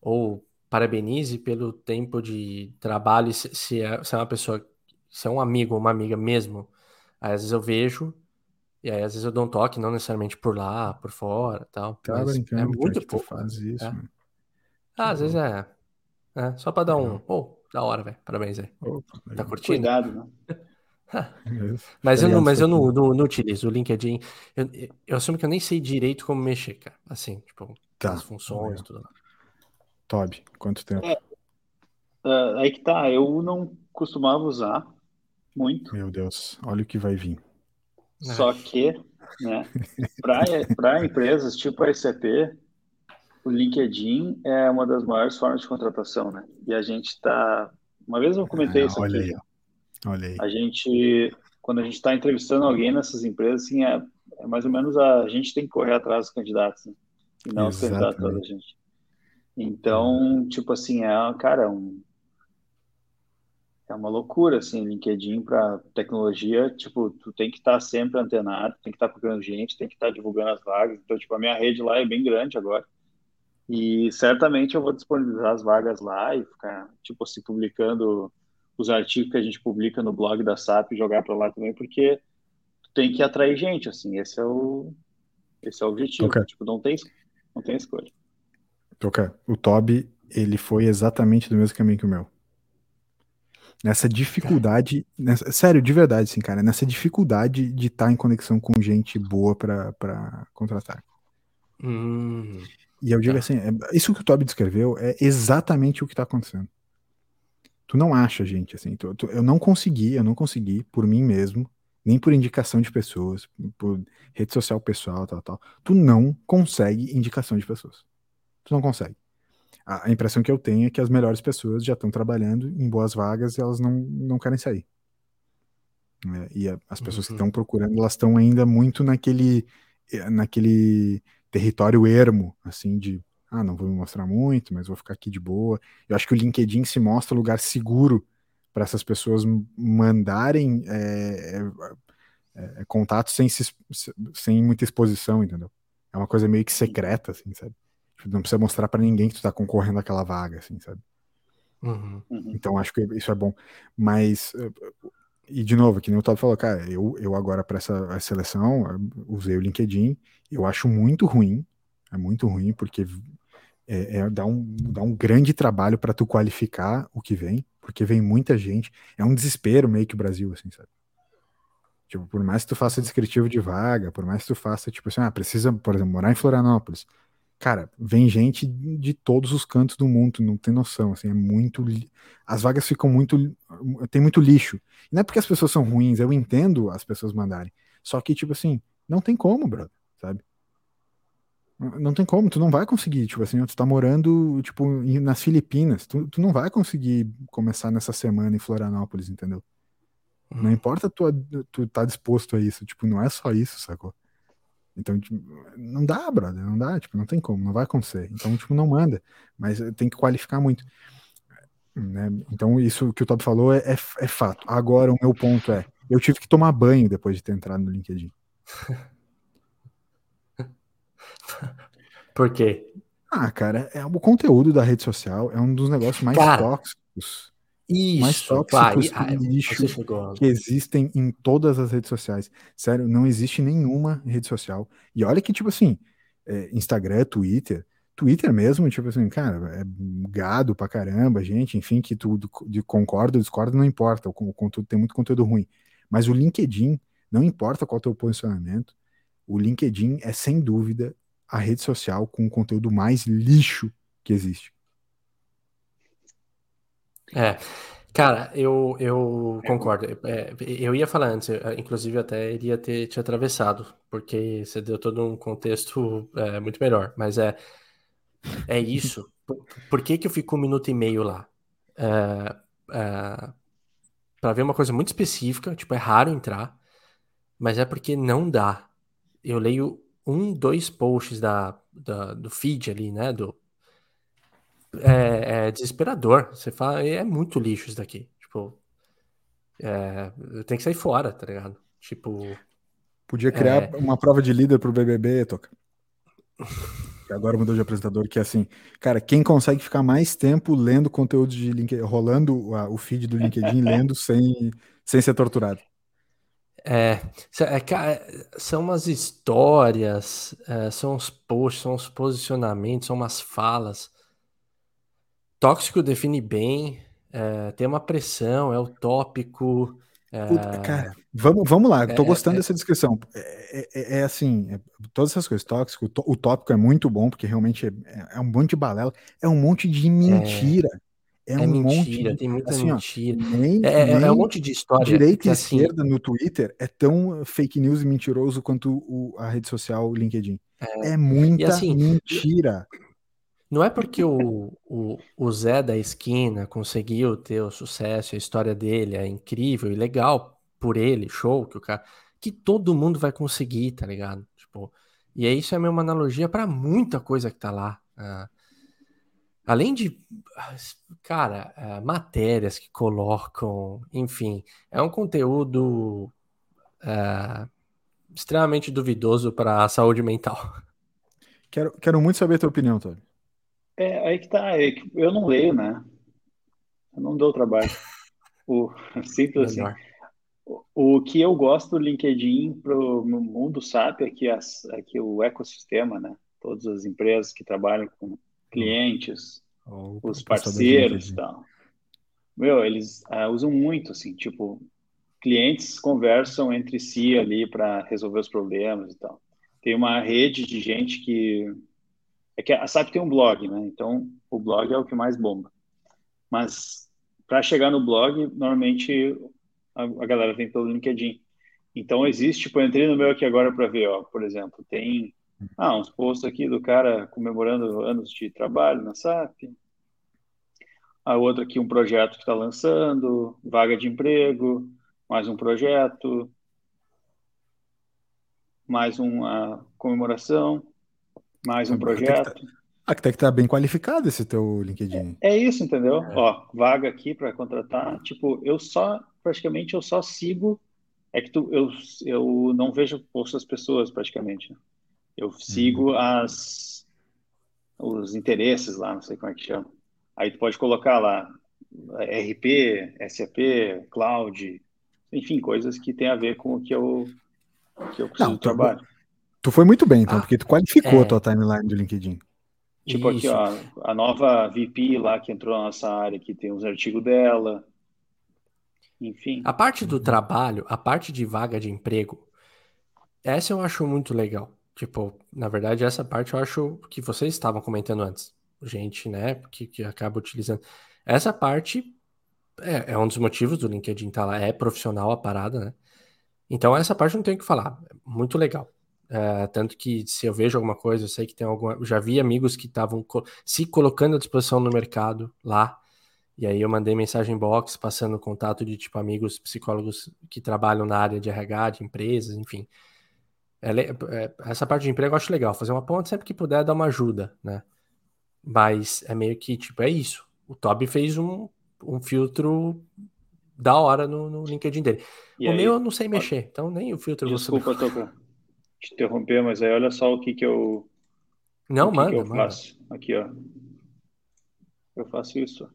B: ou parabenize pelo tempo de trabalho, se, se, é, se é uma pessoa, se é um amigo ou uma amiga mesmo, aí às vezes eu vejo, e aí às vezes eu dou um toque, não necessariamente por lá, por fora tal.
A: Tá mas brincando, é muito pouco. faz isso, é.
B: Ah, às vezes é. é só pra dar um. Oh, da hora, velho. Parabéns aí. Opa, tá curtindo? Cuidado, né? mas eu, não, mas eu não, não, não, utilizo o LinkedIn. Eu, eu, assumo que eu nem sei direito como mexer, cara. Assim, tipo, tá. as funções, é. tudo lá.
A: Toby, quanto tempo? É,
C: uh, aí que tá, eu não costumava usar muito.
A: Meu Deus, olha o que vai vir.
C: Só que, né, para empresas tipo a SAP, o LinkedIn é uma das maiores formas de contratação, né? E a gente está. Uma vez eu comentei ah, isso
A: olha
C: aqui.
A: Aí, olha aí.
C: A gente, quando a gente está entrevistando alguém nessas empresas, assim, é, é, mais ou menos a, a gente tem que correr atrás dos candidatos, né? E não os candidatos atrás da gente. Então, tipo assim, é, cara, um, é uma loucura, assim, LinkedIn para tecnologia, tipo, tu tem que estar tá sempre antenado, tem que estar tá procurando gente, tem que estar tá divulgando as vagas. Então, tipo, a minha rede lá é bem grande agora. E certamente eu vou disponibilizar as vagas lá e ficar, tipo assim, publicando os artigos que a gente publica no blog da SAP e jogar para lá também, porque tem que atrair gente, assim, esse é o, esse é o objetivo. Okay. Tipo, não tem, não tem escolha.
A: Ok. O Toby, ele foi exatamente do mesmo caminho que o meu. Nessa dificuldade, nessa, sério, de verdade, assim, cara, nessa dificuldade de estar tá em conexão com gente boa para contratar.
B: Hum.
A: E eu digo tá. assim, é, isso que o Toby descreveu é exatamente o que está acontecendo. Tu não acha, gente, assim, tu, tu, eu não consegui, eu não consegui por mim mesmo, nem por indicação de pessoas, por rede social pessoal, tal, tal. Tu não consegue indicação de pessoas. Tu não consegue. A, a impressão que eu tenho é que as melhores pessoas já estão trabalhando em boas vagas e elas não, não querem sair. Né? E a, as pessoas uhum. que estão procurando, elas estão ainda muito naquele, eh, naquele território ermo, assim, de ah, não vou me mostrar muito, mas vou ficar aqui de boa. Eu acho que o LinkedIn se mostra lugar seguro para essas pessoas mandarem é, é, é, contatos sem, se, sem muita exposição, entendeu? É uma coisa meio que secreta, assim, sabe? Tipo, não precisa mostrar para ninguém que tu tá concorrendo àquela vaga, assim, sabe?
B: Uhum.
A: Então acho que isso é bom. Mas, e de novo, que nem o Todd falou, cara, eu, eu agora para essa seleção usei o LinkedIn, eu acho muito ruim, é muito ruim, porque é, é dá, um, dá um grande trabalho para tu qualificar o que vem, porque vem muita gente, é um desespero meio que o Brasil, assim, sabe? Tipo, por mais que tu faça descritivo de vaga, por mais que tu faça, tipo assim, ah, precisa, por exemplo, morar em Florianópolis, cara, vem gente de todos os cantos do mundo, não tem noção, assim, é muito, as vagas ficam muito, tem muito lixo. Não é porque as pessoas são ruins, eu entendo as pessoas mandarem, só que, tipo assim, não tem como, brother, sabe? Não tem como, tu não vai conseguir, tipo assim, tu tá morando, tipo, nas Filipinas, tu, tu não vai conseguir começar nessa semana em Florianópolis, entendeu? Não uhum. importa tu, tu tá disposto a isso, tipo, não é só isso, sacou? Então, tipo, não dá, brother, não dá, tipo, não tem como, não vai acontecer. Então, tipo, não manda, mas tem que qualificar muito. Né? Então, isso que o Todd falou é, é, é, fato. Agora, o meu ponto é, eu tive que tomar banho depois de ter entrado no LinkedIn.
B: Por quê?
A: Ah, cara, é, o conteúdo da rede social é um dos negócios mais cara, tóxicos
B: isso,
A: mais tóxicos e lixo que existem em todas as redes sociais. Sério, não existe nenhuma rede social. E olha que, tipo assim, é, Instagram, Twitter, Twitter mesmo, tipo assim, cara, é gado pra caramba, gente, enfim, que tu de, concorda ou discorda, não importa, o, o conteúdo tem muito conteúdo ruim. Mas o LinkedIn, não importa qual é o teu posicionamento, o LinkedIn é sem dúvida a rede social com o conteúdo mais lixo que existe.
B: É, cara, eu, eu é. concordo. É, eu ia falar antes, inclusive até iria ter te atravessado, porque você deu todo um contexto é, muito melhor. Mas é, é isso. Por, por que, que eu fico um minuto e meio lá? É, é, para ver uma coisa muito específica, tipo, é raro entrar, mas é porque não dá. Eu leio um, dois posts da, da do feed ali, né? Do, é, é desesperador. Você fala, é muito lixo isso daqui. Tipo, é, tem que sair fora, tá ligado? Tipo.
A: Podia criar é... uma prova de líder pro BBB, Toca. Agora mudou de apresentador, que é assim, cara, quem consegue ficar mais tempo lendo conteúdo de LinkedIn, rolando o feed do LinkedIn, lendo sem, sem ser torturado.
B: É, é são umas histórias, é, são os posts, são os posicionamentos, são umas falas Tóxico define bem, é, tem uma pressão, é utópico. É...
A: Cara, vamos, vamos lá, tô é, gostando é. dessa descrição. É, é, é assim, todas essas coisas, tóxico, o tópico é muito bom, porque realmente é, um monte de balela, é um monte de mentira.
B: É, um mentira, monte, tem muita assim, mentira.
A: Ó, nem, é, nem é, um monte de história. Direita e assim... esquerda no Twitter é tão fake news e mentiroso quanto o, a rede social LinkedIn. É, muita assim, mentira.
B: Não é porque o, o, o Zé da esquina conseguiu ter o sucesso, a história dele é incrível e legal por ele, show, que o cara. que todo mundo vai conseguir, tá ligado? Tipo, e é isso é uma analogia para muita coisa que tá lá. Uh, além de, cara, uh, matérias que colocam, enfim, é um conteúdo uh, extremamente duvidoso para a saúde mental.
A: Quero, quero muito saber a tua opinião, Tony.
C: É, aí que tá. É que eu não leio, né? Eu não dou trabalho. O, simples assim. O, o que eu gosto do LinkedIn para o mundo SAP é que, as, é que o ecossistema, né? Todas as empresas que trabalham com clientes, oh, os parceiros e tal. Meu, eles uh, usam muito, assim, tipo, clientes conversam entre si ali para resolver os problemas e tal. Tem uma rede de gente que é que a SAP tem um blog, né? Então, o blog é o que mais bomba. Mas, para chegar no blog, normalmente a, a, galera vem pelo LinkedIn. Então, existe, tipo, eu entrei no meu aqui agora para ver, ó, por exemplo, tem ah, uns posts aqui do cara comemorando anos de trabalho na SAP. A outra aqui, um projeto que está lançando, vaga de emprego, mais um projeto, mais uma comemoração, mais um projeto.
A: Até que tá bem qualificado esse teu LinkedIn.
C: É, é isso, entendeu? É. Ó, vaga aqui para contratar. Tipo, eu só, praticamente, eu só sigo. É que tu, eu, eu não vejo posts das pessoas, praticamente. Eu sigo uhum. as, os interesses lá, não sei como é que chama. Aí tu pode colocar lá RP, SAP, Cloud, enfim, coisas que tem a ver com o que eu, que eu preciso não, trabalhar.
A: Tu foi muito bem, então, ah, porque tu qualificou é. a tua timeline do LinkedIn.
C: Tipo Isso. aqui, ó, a nova VP lá que entrou na nossa área, que tem os artigos dela. Enfim.
B: A parte do trabalho, a parte de vaga de emprego, essa eu acho muito legal. Tipo, na verdade, essa parte eu acho que vocês estavam comentando antes. Gente, né, que, que acaba utilizando. Essa parte é, é um dos motivos do LinkedIn estar tá lá, é profissional a parada, né? Então, essa parte não tem o que falar. Muito legal. É, tanto que se eu vejo alguma coisa, eu sei que tem alguma. Já vi amigos que estavam co se colocando à disposição no mercado lá. E aí eu mandei mensagem box passando contato de tipo amigos psicólogos que trabalham na área de RH, de empresas, enfim. É, é, essa parte de emprego eu acho legal, fazer uma ponte sempre que puder dar uma ajuda, né? Mas é meio que tipo, é isso. O Toby fez um, um filtro da hora no, no LinkedIn dele. E o aí, meu eu não sei mexer, então nem o filtro
C: Desculpa, Toca te interromper, mas aí olha só o que que eu.
B: Não,
C: que
B: manda, que
C: eu faço. Manda. Aqui, ó. Eu faço isso.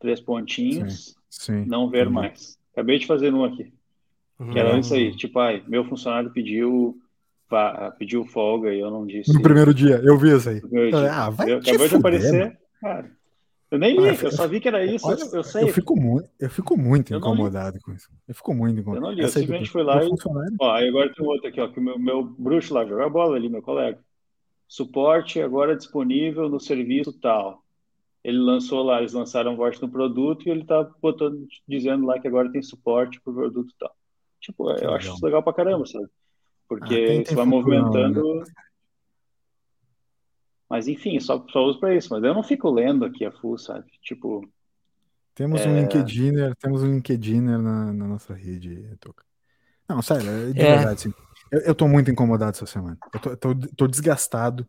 C: Três pontinhos. Sim, sim. Não ver mais. Acabei de fazer um aqui. Uhum. Que era isso aí. Tipo, ai, meu funcionário pediu pediu folga e eu não disse.
A: No primeiro dia, eu vi isso aí.
C: Ah, vai eu, Acabou de aparecer. Cara, eu nem li, eu só vi que era isso, Olha, eu, sei.
A: Eu fico muito, eu fico muito eu incomodado com isso. Eu fico muito incomodado.
C: Eu não li, eu simplesmente fui lá e... Ó, aí agora tem outro aqui, ó, que o meu, meu bruxo lá joga bola ali, meu colega. Suporte agora disponível no serviço tal. Ele lançou lá, eles lançaram voz no produto e ele tá botando, dizendo lá que agora tem suporte pro produto tal. Tipo, que eu legal. acho isso legal pra caramba, sabe? Porque ah, você vai movimentando... Né? Mas enfim, só, só uso para isso. Mas eu não fico lendo aqui a full, sabe? Tipo.
A: Temos é... um LinkedIner, temos um LinkedIner na, na nossa rede, Toca. Não, sério, de é. verdade, sim. Eu, eu tô muito incomodado essa semana. Eu tô, tô, tô desgastado.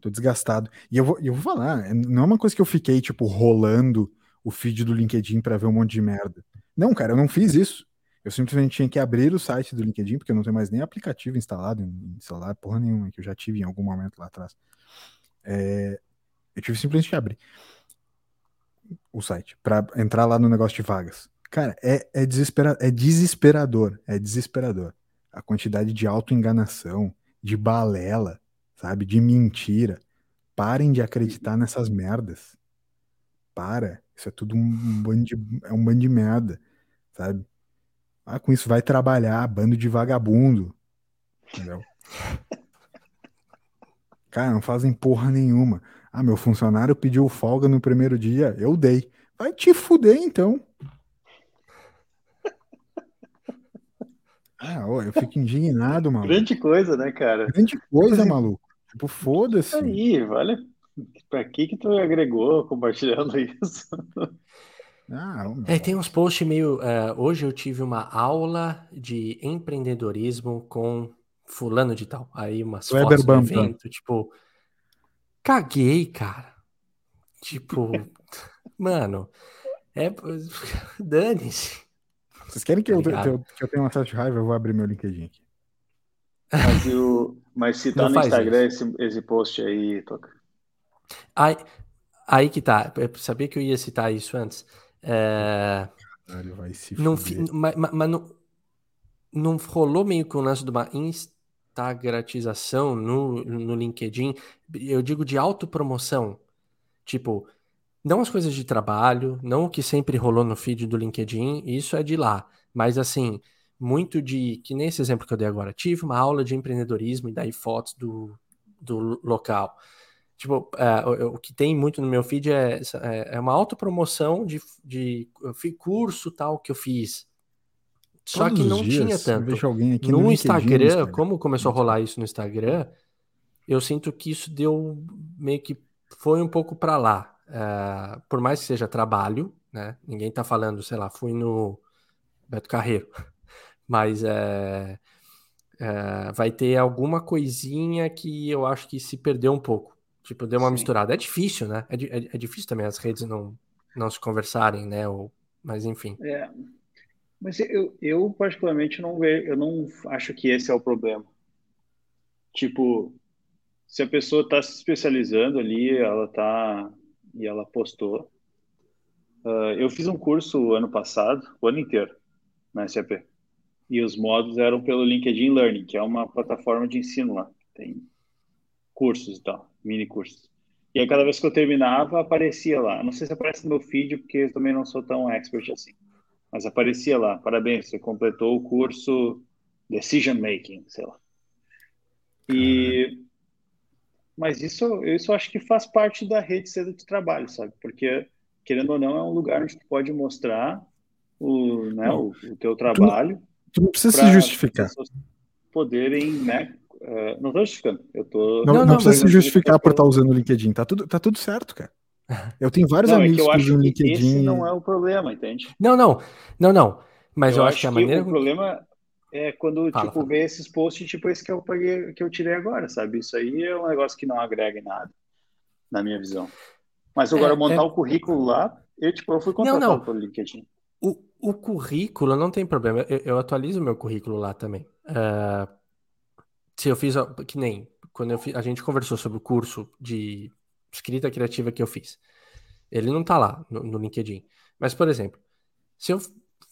A: Tô desgastado. E eu vou, eu vou falar, é, não é uma coisa que eu fiquei, tipo, rolando o feed do LinkedIn para ver um monte de merda. Não, cara, eu não fiz isso. Eu simplesmente tinha que abrir o site do LinkedIn, porque eu não tenho mais nem aplicativo instalado em celular, porra nenhuma, que eu já tive em algum momento lá atrás. É, eu tive simplesmente que abrir o site para entrar lá no negócio de vagas. Cara, é, é, desespera é desesperador, é desesperador. A quantidade de autoenganação, de balela, sabe, de mentira. Parem de acreditar nessas merdas. Para. Isso é tudo um bando de, é um bando de merda, sabe? Ah, com isso vai trabalhar, bando de vagabundo. Entendeu? Cara, não fazem porra nenhuma. Ah, meu funcionário pediu folga no primeiro dia, eu dei. Vai te fuder então. Ah, eu fico indignado, mano.
C: Grande coisa, né, cara?
A: Grande coisa, maluco. Tipo, foda-se.
C: Aí, olha, pra que que tu agregou compartilhando isso?
B: Ah, é, tem uns posts meio. Uh, hoje eu tive uma aula de empreendedorismo com fulano de tal. Aí umas Weber fotos do evento, tipo, caguei, cara. Tipo, mano, é dane-se.
A: Vocês querem que, tá eu, que eu tenha uma certa raiva? Eu vou abrir meu LinkedIn aqui.
C: Mas, eu, mas se tá Não no Instagram esse, esse post aí, toca.
B: Aí, aí que tá. Eu sabia que eu ia citar isso antes. É...
A: Caralho, vai se
B: não, mas, mas, não, não rolou meio com o lance de uma instagratização no, no LinkedIn, eu digo de autopromoção. Tipo, não as coisas de trabalho, não o que sempre rolou no feed do LinkedIn, isso é de lá. Mas assim, muito de. Que nesse exemplo que eu dei agora, tive uma aula de empreendedorismo e daí fotos do, do local. Tipo, é, o, o, que tem muito no meu feed é, é, é uma autopromoção de, de curso tal que eu fiz. Só que não dias, tinha tanto. no, no Instagram, como começou a rolar isso no Instagram, eu sinto que isso deu meio que foi um pouco para lá. Uh, por mais que seja trabalho, né? Ninguém tá falando, sei lá, fui no Beto Carreiro. Mas é, é, vai ter alguma coisinha que eu acho que se perdeu um pouco. Tipo, deu uma Sim. misturada. É difícil, né? É, é, é, difícil também as redes não, não se conversarem, né? Ou, mas enfim.
C: É. Mas eu, eu particularmente não vejo, eu não acho que esse é o problema. Tipo, se a pessoa está se especializando ali, ela tá e ela postou. Uh, eu fiz um curso ano passado, o ano inteiro, na SAP. E os módulos eram pelo LinkedIn Learning, que é uma plataforma de ensino lá. Tem cursos e tal, mini cursos. E aí, cada vez que eu terminava, aparecia lá. Não sei se aparece no meu feed, porque eu também não sou tão expert assim. Mas aparecia lá. Parabéns, você completou o curso Decision Making, sei lá. E mas isso, isso acho que faz parte da rede cedo de trabalho, sabe? Porque, querendo ou não, é um lugar onde tu pode mostrar o, né, o, o teu trabalho.
A: Tu, tu não precisa se justificar.
C: Poderem, né? Uh, não estou justificando. Eu tô...
A: Não, não, não precisa se justificar por estar tá usando o LinkedIn. Tá tudo, tá tudo certo, cara. Eu tenho vários não, amigos
C: é que,
A: que usam o LinkedIn. Esse
C: não é o problema, entende?
B: Não, não. Não, não. Mas eu, eu acho, acho, que a maneira.
C: o problema é quando, fala, tipo, fala. vê esses posts, tipo esse que eu paguei, que eu tirei agora, sabe? Isso aí é um negócio que não agrega em nada, na minha visão. Mas agora, é, montar é... o currículo lá, eu, tipo, eu fui contratado não, não. pelo LinkedIn.
B: O, o currículo não tem problema, eu, eu atualizo o meu currículo lá também. Uh, se eu fiz, que nem, quando eu fiz, a gente conversou sobre o curso de escrita criativa que eu fiz. Ele não tá lá no, no LinkedIn. Mas, por exemplo, se eu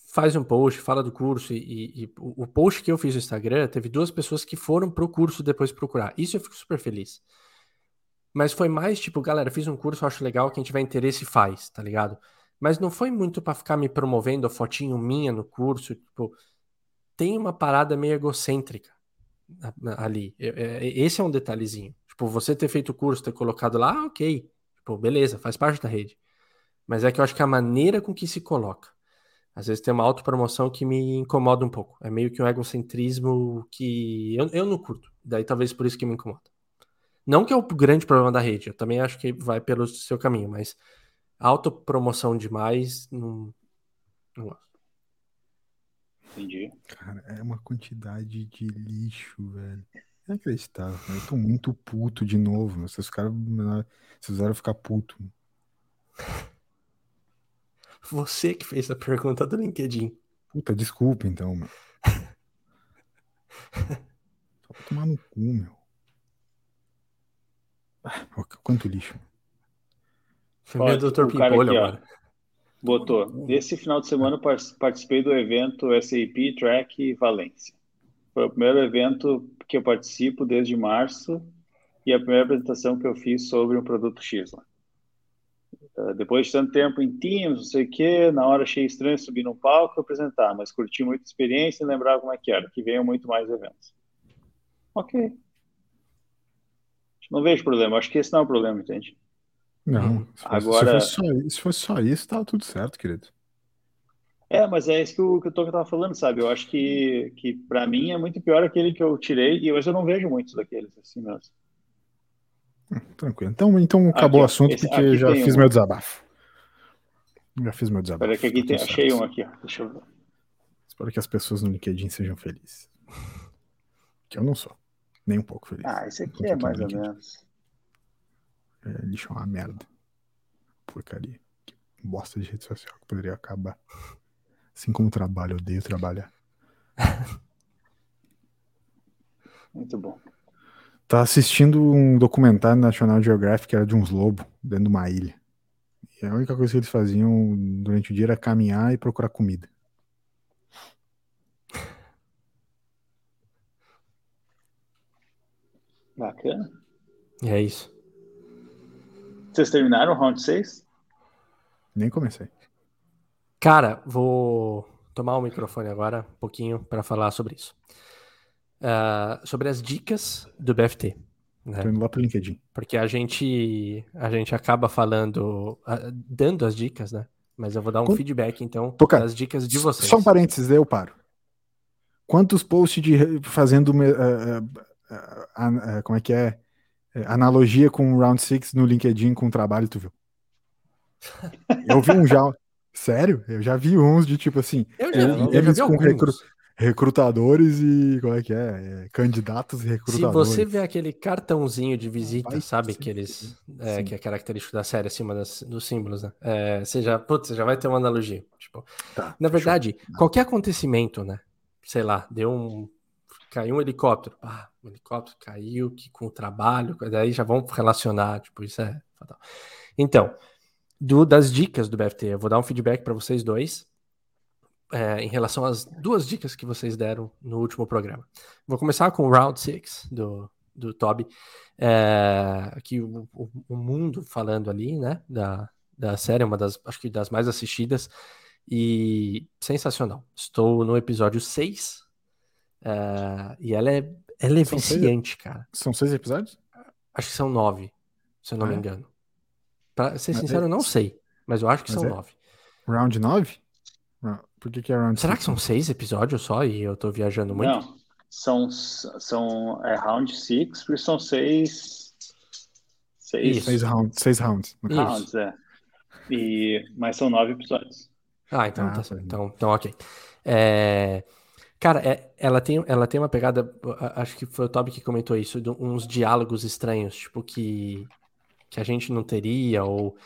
B: faz um post, fala do curso, e, e, o post que eu fiz no Instagram teve duas pessoas que foram pro curso depois procurar. Isso eu fico super feliz. Mas foi mais tipo, galera, fiz um curso, acho legal, quem tiver interesse faz, tá ligado? Mas não foi muito para ficar me promovendo a fotinho minha no curso, tipo, tem uma parada meio egocêntrica ali. Esse é um detalhezinho. Tipo, você ter feito o curso, ter colocado lá, ok. Tipo, beleza, faz parte da rede. Mas é que eu acho que a maneira com que se coloca às vezes tem uma autopromoção que me incomoda um pouco. É meio que um egocentrismo que eu, eu não curto. Daí talvez por isso que me incomoda. Não que é o grande problema da rede, eu também acho que vai pelo seu caminho, mas autopromoção demais não, não gosto.
C: Entendi.
A: Cara, é uma quantidade de lixo, velho. É inacreditável. Eu tô muito puto de novo. Vocês caras. Vocês fizeram ficar puto.
B: Você que fez a pergunta do LinkedIn.
A: Puta, desculpa então, meu. Só pra tomar no cu, meu. Ah, quanto lixo.
B: Foi meu Dr. Pimpolho agora.
C: Botou. Esse final de semana participei do evento SAP Track Valência. Foi o primeiro evento que eu participo desde março e a primeira apresentação que eu fiz sobre um produto X lá. Uh, depois de tanto tempo em Teams, não sei o quê, na hora achei estranho subir no palco e apresentar, mas curti muita experiência e lembrava como é que era, que venham muito mais eventos. Ok. Não vejo problema, acho que esse não é o problema, entende?
A: Não, se fosse, Agora... se, fosse só, se fosse só isso, tava tudo certo, querido.
C: É, mas é isso que o, que o Toca tava falando, sabe? Eu acho que, que para mim é muito pior aquele que eu tirei, e hoje eu não vejo muitos daqueles, assim mesmo.
A: Tranquilo. Então, então acabou aqui, o assunto esse, porque já fiz um. meu desabafo. Já fiz meu desabafo.
C: Espera que aqui tem, achei um aqui, ó. Deixa eu ver.
A: Espero que as pessoas no LinkedIn sejam felizes. Que eu não sou. Nem um pouco feliz.
C: Ah, esse aqui é mais ou menos.
A: É, lixo é uma merda. Porcaria. Que bosta de rede social que poderia acabar. Assim como o trabalho, eu odeio trabalhar.
C: Muito bom.
A: Tá assistindo um documentário National Geographic que era de uns lobos dentro de uma ilha. E a única coisa que eles faziam durante o dia era caminhar e procurar comida.
C: Bacana.
B: E é isso.
C: Vocês terminaram o round 6?
A: Nem comecei.
B: Cara, vou tomar o microfone agora um pouquinho para falar sobre isso uh, sobre as dicas do BFT.
A: Né? Tô indo lá pro LinkedIn.
B: Porque a gente, a gente acaba falando, uh, dando as dicas, né? Mas eu vou dar um Com... feedback, então,
A: Toca.
B: das dicas de vocês.
A: Só um parênteses, eu paro. Quantos posts de fazendo uh, como é que é? Analogia com o Round 6 no LinkedIn com o trabalho, tu viu? Eu vi um já. Sério? Eu já vi uns de tipo assim.
B: Eu já vi,
A: eles
B: eu já vi
A: com recru, recrutadores e. Como é que é? é candidatos e recrutadores.
B: Se você vê aquele cartãozinho de visita, Vai, sabe? Sim, que eles. É, que é característico da série acima das, dos símbolos, né? É, você, já, putz, você já vai ter uma analogia. Tipo, tá, na verdade, show. qualquer acontecimento, né? Sei lá, deu um. Caiu um helicóptero. Ah, o helicóptero caiu que com o trabalho, daí já vão relacionar, tipo, isso é fatal. Então, do, das dicas do BFT, eu vou dar um feedback para vocês dois é, em relação às duas dicas que vocês deram no último programa. Vou começar com o Round 6 do, do Toby, é, aqui o, o, o, mundo falando ali, né, da, da série, uma das, acho que das mais assistidas, e sensacional. Estou no episódio 6, é, e ela é, ela é viciante,
A: seis,
B: cara.
A: São seis episódios?
B: Acho que são nove, se eu não ah, me é? engano. Pra ser sincero, eu não sei, mas eu acho que são é nove.
A: Round 9? Por que, que é round
B: Será six? que são seis episódios só e eu tô viajando muito?
C: Não, são, são é round six, porque são seis.
A: Seis, seis, round, seis rounds.
C: Rounds, é. E, mas são nove episódios.
B: Ah, então, ah, tá, então, então ok. É, cara, é, ela, tem, ela tem uma pegada. Acho que foi o Toby que comentou isso, de uns diálogos estranhos, tipo, que, que a gente não teria, ou.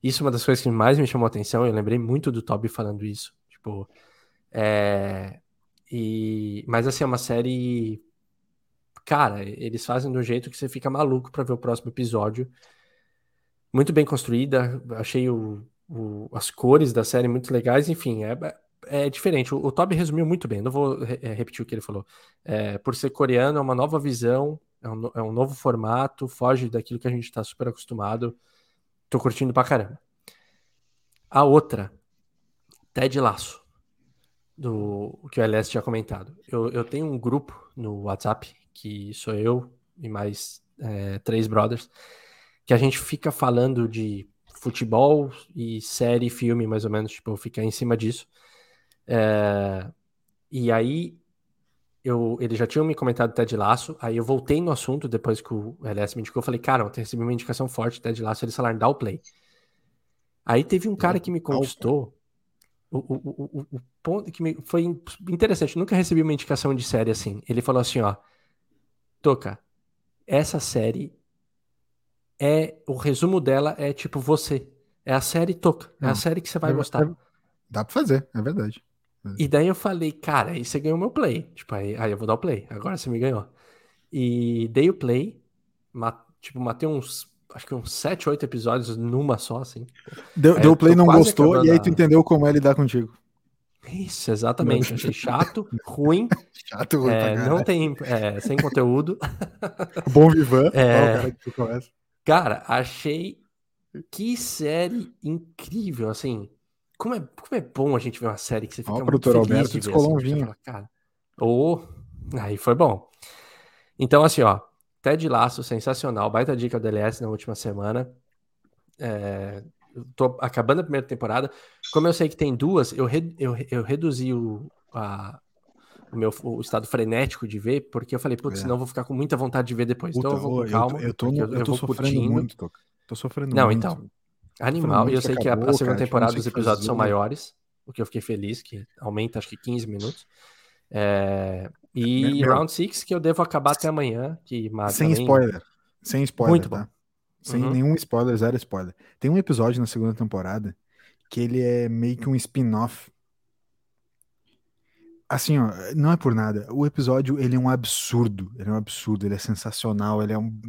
B: Isso é uma das coisas que mais me chamou a atenção. Eu lembrei muito do Toby falando isso. Tipo, é, e, mas assim, é uma série. Cara, eles fazem de um jeito que você fica maluco para ver o próximo episódio. Muito bem construída, achei o, o, as cores da série muito legais, enfim, é, é diferente. O, o Toby resumiu muito bem, não vou re é, repetir o que ele falou. É, por ser coreano, é uma nova visão, é um, é um novo formato, foge daquilo que a gente está super acostumado. Tô curtindo pra caramba. A outra Ted Laço, do que o LS tinha comentado. Eu, eu tenho um grupo no WhatsApp, que sou eu e mais é, três brothers, que a gente fica falando de futebol e série, filme, mais ou menos, tipo, ficar em cima disso. É, e aí, eu, ele já tinha me comentado Ted Laço, aí eu voltei no assunto depois que o LS me indicou, eu falei, cara, eu recebi uma indicação forte Ted Laço, eles falaram, dá o play. Aí teve um cara que me conquistou, o, o, o, o ponto que me, foi interessante, nunca recebi uma indicação de série assim. Ele falou assim, ó, Toca, essa série é o resumo dela é tipo você. É a série Toca, é a série que você vai é, gostar. É,
A: dá pra fazer, é verdade.
B: E daí eu falei, cara, aí você ganhou meu play. Tipo, aí, aí eu vou dar o play. Agora você me ganhou. E dei o play, mat, tipo, matei uns acho que uns 7, 8 episódios numa só, assim.
A: Deu, deu play, não gostou, e aí tu entendeu como é lidar contigo.
B: Isso, exatamente. Achei chato, ruim.
A: chato, ruim
B: é, Não tem, é, sem conteúdo.
A: Bom vivan.
B: É, cara, cara, achei que série incrível, assim. Como é, como é bom a gente ver uma série que você fica Ó, muito feliz Alberto de ver. Assim, um vinho. Fala, cara, oh, aí foi bom. Então, assim, ó, Ted Laço, sensacional. Baita dica do LS na última semana. É, tô acabando a primeira temporada. Como eu sei que tem duas, eu, re, eu, eu reduzi o, a, o meu o estado frenético de ver, porque eu falei, putz, é. senão eu vou ficar com muita vontade de ver depois. Puta, então eu vou com calma.
A: Eu, tô, eu, tô, eu tô sofrendo curtindo. muito, tô, tô sofrendo
B: Não,
A: muito.
B: então. Animal, e eu sei acabou, que a, segunda cara, temporada dos episódios são maiores, o que eu fiquei feliz, que aumenta acho que 15 minutos. É, e Meu, Round 6, que eu devo acabar até amanhã. Que
A: Sem também... spoiler. Sem spoiler. Muito tá? bom. Sem uhum. nenhum spoiler, zero spoiler. Tem um episódio na segunda temporada que ele é meio que um spin-off. Assim, ó, não é por nada. O episódio, ele é um absurdo. Ele é um absurdo, ele é sensacional, ele é um.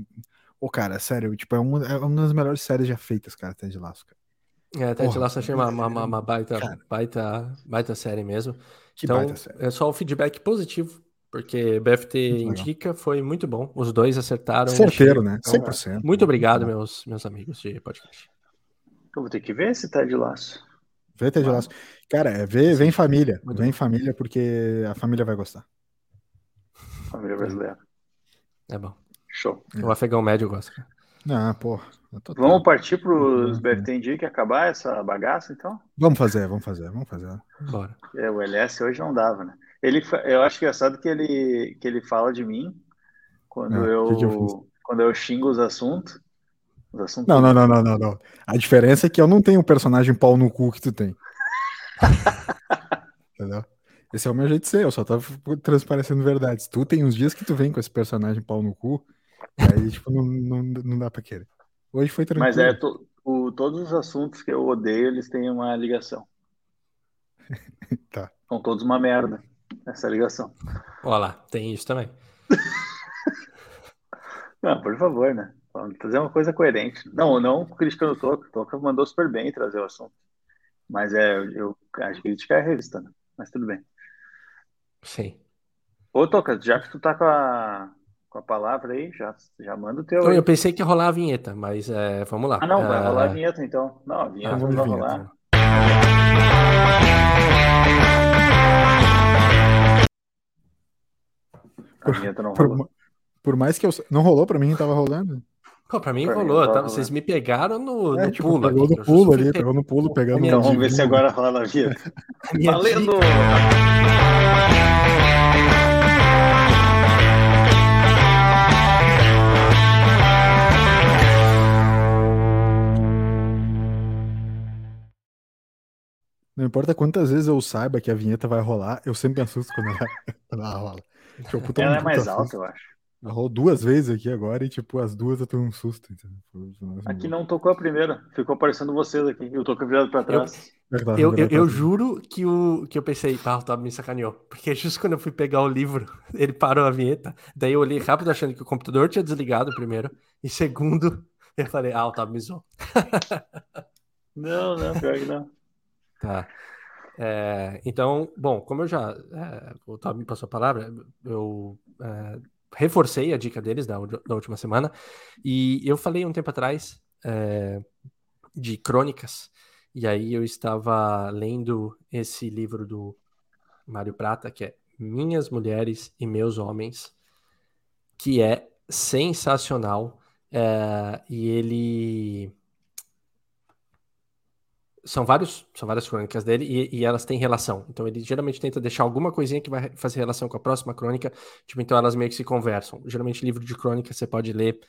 A: Ô, cara, sério, tipo, é uma, é uma das melhores séries já feitas, cara, Ted Lasso, cara.
B: É, Ted Lasso achei uma, uma, uma baita, baita, baita série mesmo. Que então, série. é só o feedback positivo porque BFT indica, foi muito bom. Os dois acertaram.
A: Certeiro, né? 100%.
B: Então, muito obrigado, meus, meus amigos de podcast.
C: Eu vou ter que ver esse tá de laço.
A: Vê Ted Laço. Cara, é, vê, vem família. Muito vem bom. família, porque a família vai gostar.
C: Família brasileira.
B: É bom.
C: Show.
B: O afegão médio gosta.
A: Ah, pô.
C: Vamos partir para os BFT Indica e acabar essa bagaça, então?
A: Vamos fazer, vamos fazer, vamos fazer.
B: Bora.
C: É, o LS hoje não dava, né? Ele, eu acho engraçado que ele, que ele fala de mim quando, é, eu, que que eu quando eu xingo os assuntos. Os assuntos
A: não, não, não, não, não, não. A diferença é que eu não tenho o personagem pau no cu que tu tem. Entendeu? Esse é o meu jeito de ser, eu só tava transparecendo verdades. Tu tem uns dias que tu vem com esse personagem pau no cu, aí, tipo, não, não, não dá pra querer. Hoje foi tranquilo.
C: Mas é, to, o, todos os assuntos que eu odeio, eles têm uma ligação.
A: tá.
C: São todos uma merda, essa ligação.
B: Olha lá, tem isso também.
C: não, por favor, né? Vamos trazer uma coisa coerente. Não, não criticando o Toca. O Toca mandou super bem trazer o assunto. Mas é, eu, a crítica é a revista, né? Mas tudo bem.
B: Sim.
C: Ô, Toca, já que tu tá com a, com a palavra aí, já, já manda o teu.
B: Eu, eu pensei que ia rolar a vinheta, mas é, vamos lá.
C: Ah, não, vai
B: uh...
C: rolar a vinheta então. Não, a vinheta ah, não vai rolar. Vinheta. A vinheta não rolou.
A: Por, por mais que eu. Não rolou pra mim, tava rolando?
B: Pô, pra mim pra rolou, mim, tá? vocês me pegaram no, é, no tipo, pulo.
A: Pegou
B: aqui,
A: no pulo ali, pegou no pulo, pegando
C: Então vamos ver se agora rola a vinheta. Valendo!
A: Não importa quantas vezes eu saiba que a vinheta vai rolar, eu sempre me assusto quando ela, quando ela rola.
C: Tipo, ela é mais alta, eu acho.
A: Ela rolou duas vezes aqui agora e, tipo, as duas eu tô um susto.
C: Aqui não tocou a primeira, ficou aparecendo vocês aqui. Eu tô virado pra trás.
B: Eu, eu, eu, eu, juro que, o, que eu pensei, tá, o Tob me sacaneou. Porque justo quando eu fui pegar o livro, ele parou a vinheta. Daí eu olhei rápido achando que o computador tinha desligado primeiro. E segundo, eu falei, ah, o Tob me zoou.
C: não, não, pior que não.
B: Tá. É, então, bom, como eu já. É, o Tob me passou a palavra, eu é, reforcei a dica deles da, da, última semana. E eu falei um tempo atrás é, de crônicas. E aí eu estava lendo esse livro do Mário Prata, que é Minhas Mulheres e Meus Homens, que é sensacional. É, e ele são vários, são várias crônicas dele e, e, elas têm relação. Então ele geralmente tenta deixar alguma coisinha que vai fazer relação com a próxima crônica, tipo, então elas meio que se conversam. Geralmente livro de crônica você pode ler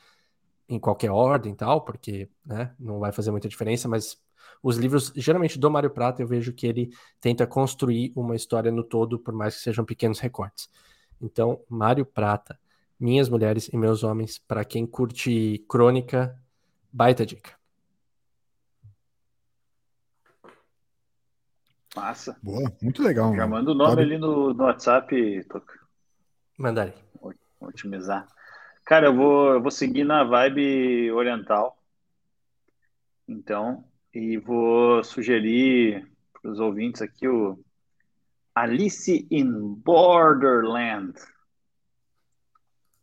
B: em qualquer ordem tal, porque, né, não vai fazer muita diferença, mas os livros, geralmente do Mário Prata, eu vejo que ele tenta construir uma história no todo, por mais que sejam pequenos recortes. Então, Mário Prata, Minhas Mulheres e Meus Homens, para quem curte crônica, baita dica.
C: Massa.
A: Boa, muito legal.
C: Já manda o nome Pode... ali no, no WhatsApp, Toca.
B: Mandarei.
C: Otimizar. Cara, eu vou, eu vou seguir na vibe oriental. Então, e vou sugerir para os ouvintes aqui o Alice in Borderland.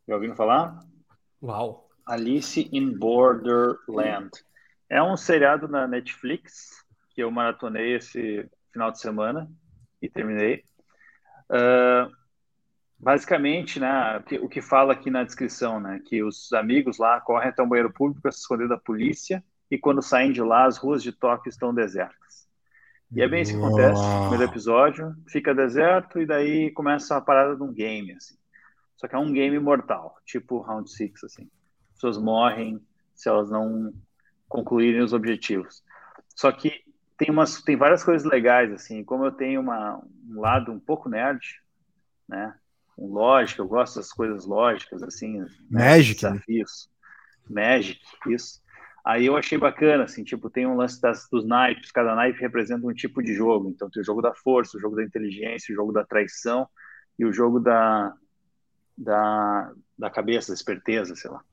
C: Já ouviram falar?
B: Uau!
C: Alice in Borderland. É um seriado na Netflix que eu maratonei esse final de semana e terminei. Uh, basicamente, né, o que, fala aqui na descrição, né, que os amigos lá correm até um banheiro público para se esconder da polícia e quando saem de lá, as ruas de Tóquio estão desertas. E é bem isso que acontece no primeiro episódio, fica deserto e daí começa a parada de um game, assim. Só que é um game mortal, tipo Round Six, assim. As pessoas morrem se elas não concluírem os objetivos. Só que tem umas tem várias coisas legais assim como eu tenho uma, um lado um pouco nerd né um lógico eu gosto das coisas lógicas assim
A: né, Magic
C: né? desafios Magic isso. Aí eu achei bacana assim tipo tem um lance das, dos naipes cada naipe representa um tipo de jogo então tem o jogo da força o jogo da inteligência o jogo da traição e o jogo da da, da cabeça da esperteza sei lá.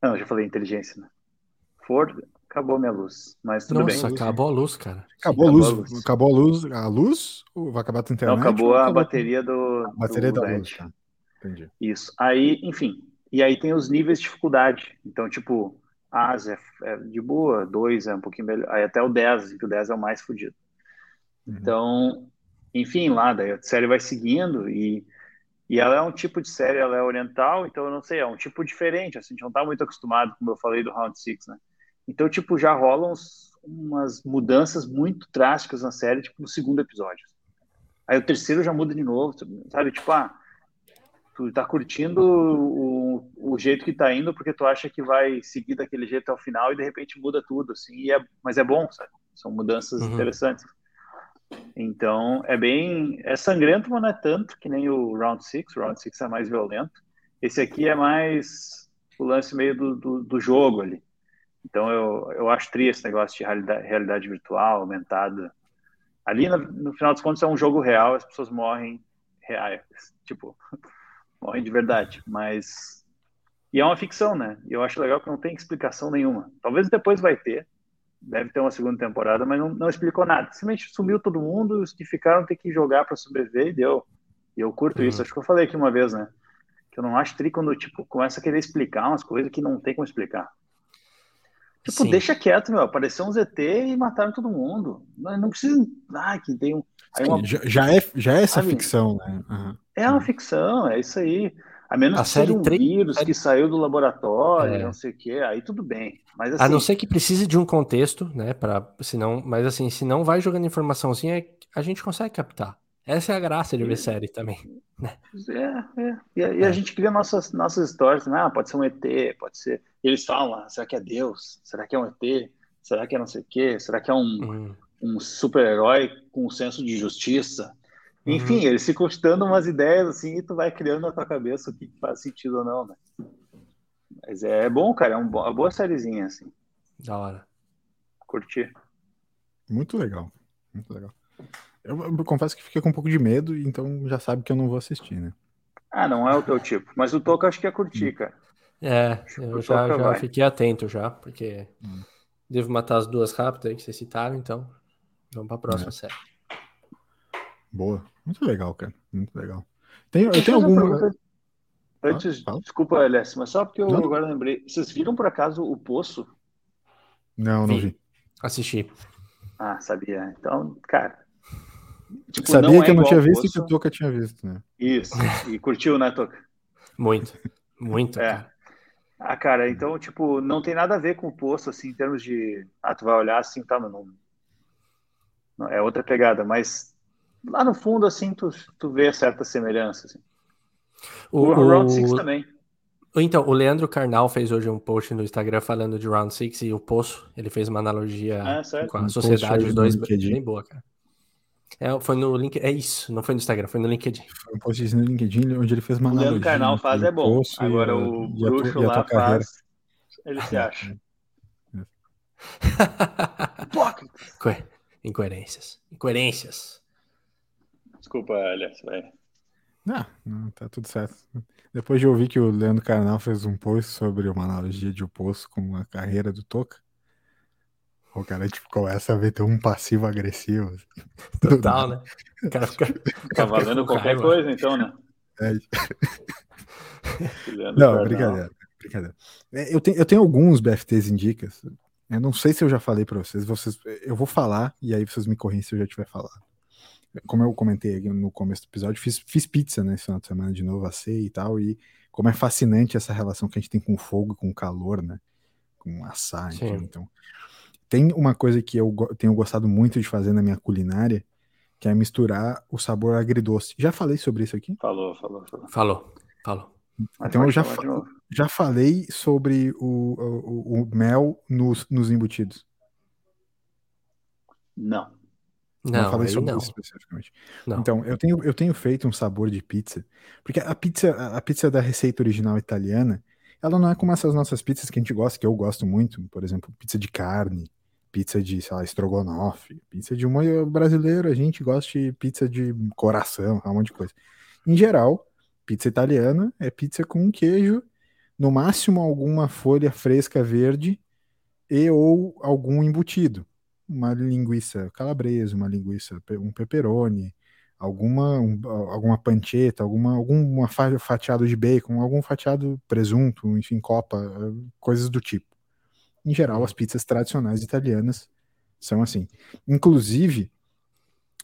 C: Não eu já falei inteligência né? For, acabou minha luz. Mas tudo
B: Nossa,
C: bem.
B: acabou a luz, cara.
A: Acabou, Sim, a, luz, acabou a luz. Acabou a luz. A luz? Ou vai acabar a internet?
C: Não, acabou a bateria do.
A: A bateria
C: do
A: da LED. luz, tá. Entendi.
C: Isso. Aí, enfim. E aí tem os níveis de dificuldade. Então, tipo, As é, é de boa, 2 é um pouquinho melhor. Aí até o 10, que o 10 é o mais fodido. Uhum. Então, enfim, lá, daí a série vai seguindo e, e ela é um tipo de série, ela é oriental, então eu não sei, é um tipo diferente, assim, a gente não tá muito acostumado, como eu falei do Round 6, né? Então, tipo, já rolam umas mudanças muito drásticas na série, tipo, no segundo episódio. Aí o terceiro já muda de novo, sabe? Tipo, ah, tu tá curtindo o, o jeito que tá indo porque tu acha que vai seguir daquele jeito até o final e de repente muda tudo, assim, é, mas é bom, sabe? São mudanças uhum. interessantes. Então, é bem. É sangrento, mas não é tanto que nem o Round 6. O Round 6 é mais violento. Esse aqui é mais o lance meio do, do, do jogo ali. Então, eu, eu acho triste esse negócio de realidade, realidade virtual, aumentada. Ali, no, no, final dos contos, é um jogo real, as pessoas morrem reais. Tipo, morrem de verdade. Mas. E é uma ficção, né? E eu acho legal que não tem explicação nenhuma. Talvez depois vai ter, deve ter uma segunda temporada, mas não, não explicou nada. Simplesmente sumiu todo mundo, os que ficaram ter que jogar para sobreviver e deu. E eu curto uhum. isso. Acho que eu falei aqui uma vez, né? Que eu não acho tri quando, tipo, começa a querer explicar umas coisas que não tem como explicar. Tipo, Sim. deixa quieto, meu. Apareceu um ZT e mataram todo mundo. Não, não precisa. Ah, que tem um.
A: Uma... Já, já, é, já é essa ficção, né? Uhum.
C: É uma ficção, é isso aí. A menos a que série seja um 3... vírus que saiu do laboratório, é. não sei o quê, aí tudo bem. Mas, assim...
B: A não ser que precise de um contexto, né? Pra, senão, mas assim, se não vai jogando informaçãozinha, a gente consegue captar. Essa é a graça de ver série também. Né?
C: É, é. E, e a é. gente cria nossas, nossas histórias, né? Ah, pode ser um ET, pode ser. E eles falam, ah, será que é Deus? Será que é um ET? Será que é não sei o quê? Será que é um, uhum. um super-herói com um senso de justiça? Enfim, uhum. eles ficam te dando umas ideias assim e tu vai criando na tua cabeça o que faz sentido ou não, né? Mas é bom, cara, é uma boa sériezinha, assim.
B: Da hora.
C: Curti.
A: Muito legal, muito legal. Eu, eu, confesso que fiquei com um pouco de medo, então já sabe que eu não vou assistir, né?
C: Ah, não é o teu tipo. Mas o Toca acho que ia curtir, cara.
B: É, eu já, já fiquei atento já, porque hum. devo matar as duas rápidas aí que vocês citaram, então vamos pra próxima é. série.
A: Boa. Muito legal, cara. Muito legal. Tem, eu tenho alguma.
C: Antes, ah, desculpa, Aless, mas só porque eu não. agora lembrei. Vocês viram por acaso o Poço?
A: Não, não vi. vi.
B: Assisti.
C: Ah, sabia. Então, cara.
A: Tipo, sabia que é eu não tinha visto e que o Toca tinha visto, né?
C: Isso. E curtiu, né, Toca?
B: Muito. Muito.
C: É. Cara. Ah, cara, então, tipo, não tem nada a ver com o Poço, assim, em termos de. Ah, tu vai olhar assim, tá, não. não é outra pegada, mas lá no fundo, assim, tu, tu vê certa semelhança. Assim. O, o Round 6 também.
B: Então, o Leandro Carnal fez hoje um post no Instagram falando de Round 6 e o Poço. Ele fez uma analogia é, com a sociedade, os dois, bem boa, cara. É, foi no link, é isso, não foi no Instagram, foi no LinkedIn. Foi
A: um post no LinkedIn onde ele fez uma analogia. O
C: Leandro Carnal faz é bom. Agora e, o e bruxo lá faz, ele se acha.
B: Incoerências. Incoerências.
C: Desculpa, aliás, vai.
A: Não, não, tá tudo certo. Depois de ouvir que o Leandro Carnal fez um post sobre uma analogia de oposto com a carreira do Toca, o cara tipo, começa a ver ter um passivo agressivo.
B: Total, né? O
C: cara fica, fica valendo qualquer raiva. coisa, então, né? É.
A: não, brincadeira, brincadeira. É, eu tenho, eu tenho alguns BFTs indicas. Eu não sei se eu já falei para vocês, vocês. Eu vou falar e aí vocês me corrigem se eu já tiver falado como eu comentei no começo do episódio, fiz, fiz pizza nesse final de semana de novo, assei e tal, e como é fascinante essa relação que a gente tem com o fogo e com o calor, né? Com assar, enfim, então. Tem uma coisa que eu tenho gostado muito de fazer na minha culinária, que é misturar o sabor agridoce. Já falei sobre isso aqui?
C: Falou, falou, falou.
B: Falou, falou.
A: Então eu já, fa já falei sobre o, o, o mel nos, nos embutidos.
C: Não.
B: Não, não
A: falei sobre
B: não.
A: isso especificamente. Não. Então, eu tenho, eu tenho feito um sabor de pizza, porque a pizza, a pizza da receita original italiana, ela não é como essas nossas pizzas que a gente gosta, que eu gosto muito, por exemplo, pizza de carne, pizza de, sei lá, estrogonofe, pizza de uma brasileiro, a gente gosta de pizza de coração, um monte de coisa. Em geral, pizza italiana é pizza com queijo, no máximo alguma folha fresca verde e ou algum embutido uma linguiça calabresa, uma linguiça, um pepperoni, alguma, um, alguma pancheta, alguma, alguma fatiado de bacon, algum fatiado presunto, enfim, copa, coisas do tipo. Em geral, as pizzas tradicionais italianas são assim. Inclusive,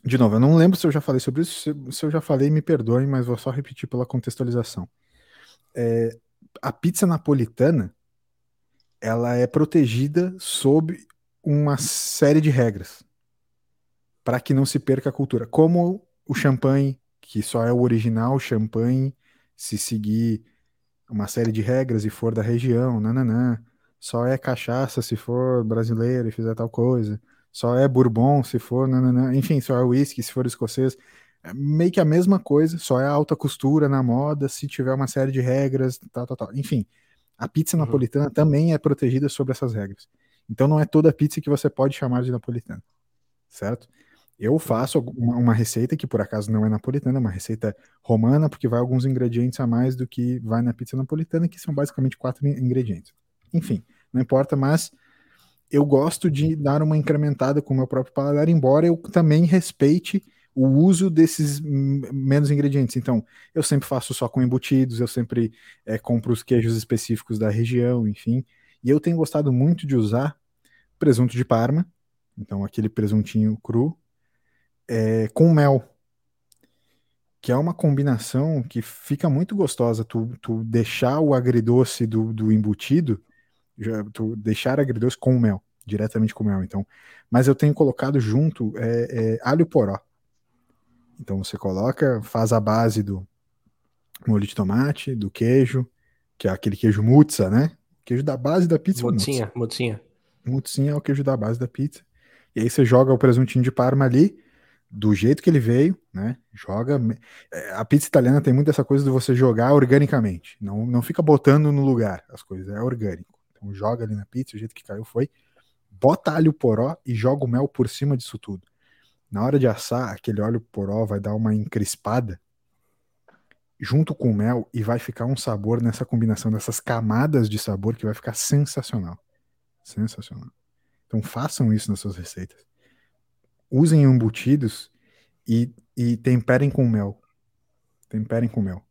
A: de novo, eu não lembro se eu já falei sobre isso, se eu já falei, me perdoem, mas vou só repetir pela contextualização. É, a pizza napolitana, ela é protegida sob uma série de regras para que não se perca a cultura. Como o champanhe, que só é o original champanhe, se seguir uma série de regras e for da região, nananã. Só é cachaça se for brasileiro e fizer tal coisa. só é bourbon se for, nanana, enfim, só é whisky se for escocês. É meio que a mesma coisa, só é alta costura na moda, se tiver uma série de regras, tal, tal, tal. Enfim, a pizza uhum. napolitana também é protegida sobre essas regras. Então não é toda pizza que você pode chamar de napolitana, certo? Eu faço uma, uma, receita que por acaso não é napolitana, é uma receita romana, porque vai alguns ingredientes a mais do que vai na pizza napolitana, que são basicamente quatro ingredientes. Enfim, não importa, mas eu gosto de dar uma incrementada com o meu próprio paladar, embora eu também respeite o uso desses menos ingredientes. Então, eu sempre faço só com embutidos, eu sempre é, compro os queijos específicos da região, enfim. E eu tenho gostado muito de usar presunto de Parma, então aquele presuntinho cru, é, com mel, que é uma combinação que fica muito gostosa. Tu, tu deixar o agridoce do, do embutido, já, tu deixar agridoce com mel, diretamente com mel. Então, mas eu tenho colocado junto é, é, alho poró. Então você coloca, faz a base do molho de tomate, do queijo, que é aquele queijo muzza, né? Queijo da base da pizza.
B: Mutzinha, mutzinha.
A: Mutzinha é o queijo da base da pizza. E aí você joga o presuntinho de parma ali, do jeito que ele veio, né? Joga. É, a pizza italiana tem muito essa coisa de você jogar organicamente. Não, não fica botando no lugar as coisas, é orgânico. Então joga ali na pizza, o jeito que caiu foi. Bota alho poró e joga o mel por cima disso tudo. Na hora de assar, aquele óleo poró vai dar uma encrespada junto com o mel e vai ficar um sabor nessa combinação dessas camadas de sabor que vai ficar sensacional. Sensacional. Então façam isso nas suas receitas. Usem embutidos e, e temperem com mel. Temperem com mel.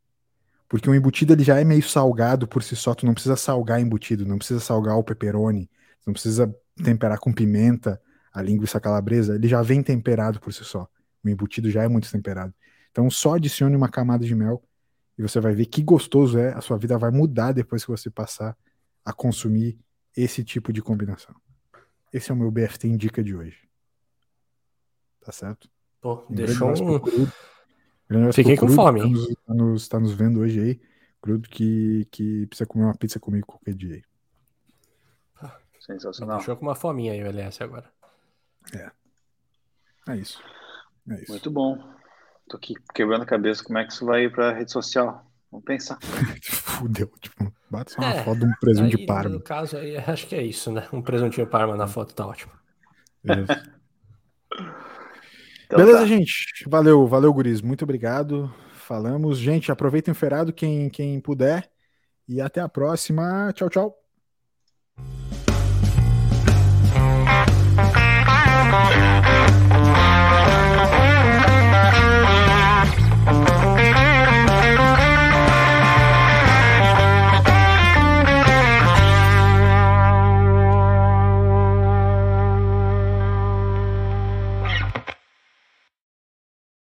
A: Porque o embutido ele já é meio salgado por si só, tu não precisa salgar embutido, não precisa salgar o pepperoni, não precisa temperar com pimenta, a linguiça calabresa, ele já vem temperado por si só. O embutido já é muito temperado. Então só adicione uma camada de mel e você vai ver que gostoso é. A sua vida vai mudar depois que você passar a consumir esse tipo de combinação. Esse é o meu BFT em dica de hoje. Tá certo?
B: Pô, um deixou um... Fiquei com fome. Tá
A: nos, tá, nos, tá nos vendo hoje aí. Crudo que, que precisa comer uma pizza comigo qualquer dia aí.
C: Sensacional.
B: Deixou com uma fominha aí o LS agora.
A: É. É isso. É isso.
C: Muito bom. Tô aqui quebrando a cabeça como é que isso vai ir pra rede social. Vamos pensar.
A: Fudeu, tipo, bate só uma é, foto de um presunto de parma.
B: No caso aí, acho que é isso, né? Um presuntinho parma na foto tá ótimo. Então,
A: Beleza, tá. gente. Valeu, valeu, Guris. Muito obrigado. Falamos. Gente, aproveitem o ferado quem, quem puder. E até a próxima. Tchau, tchau.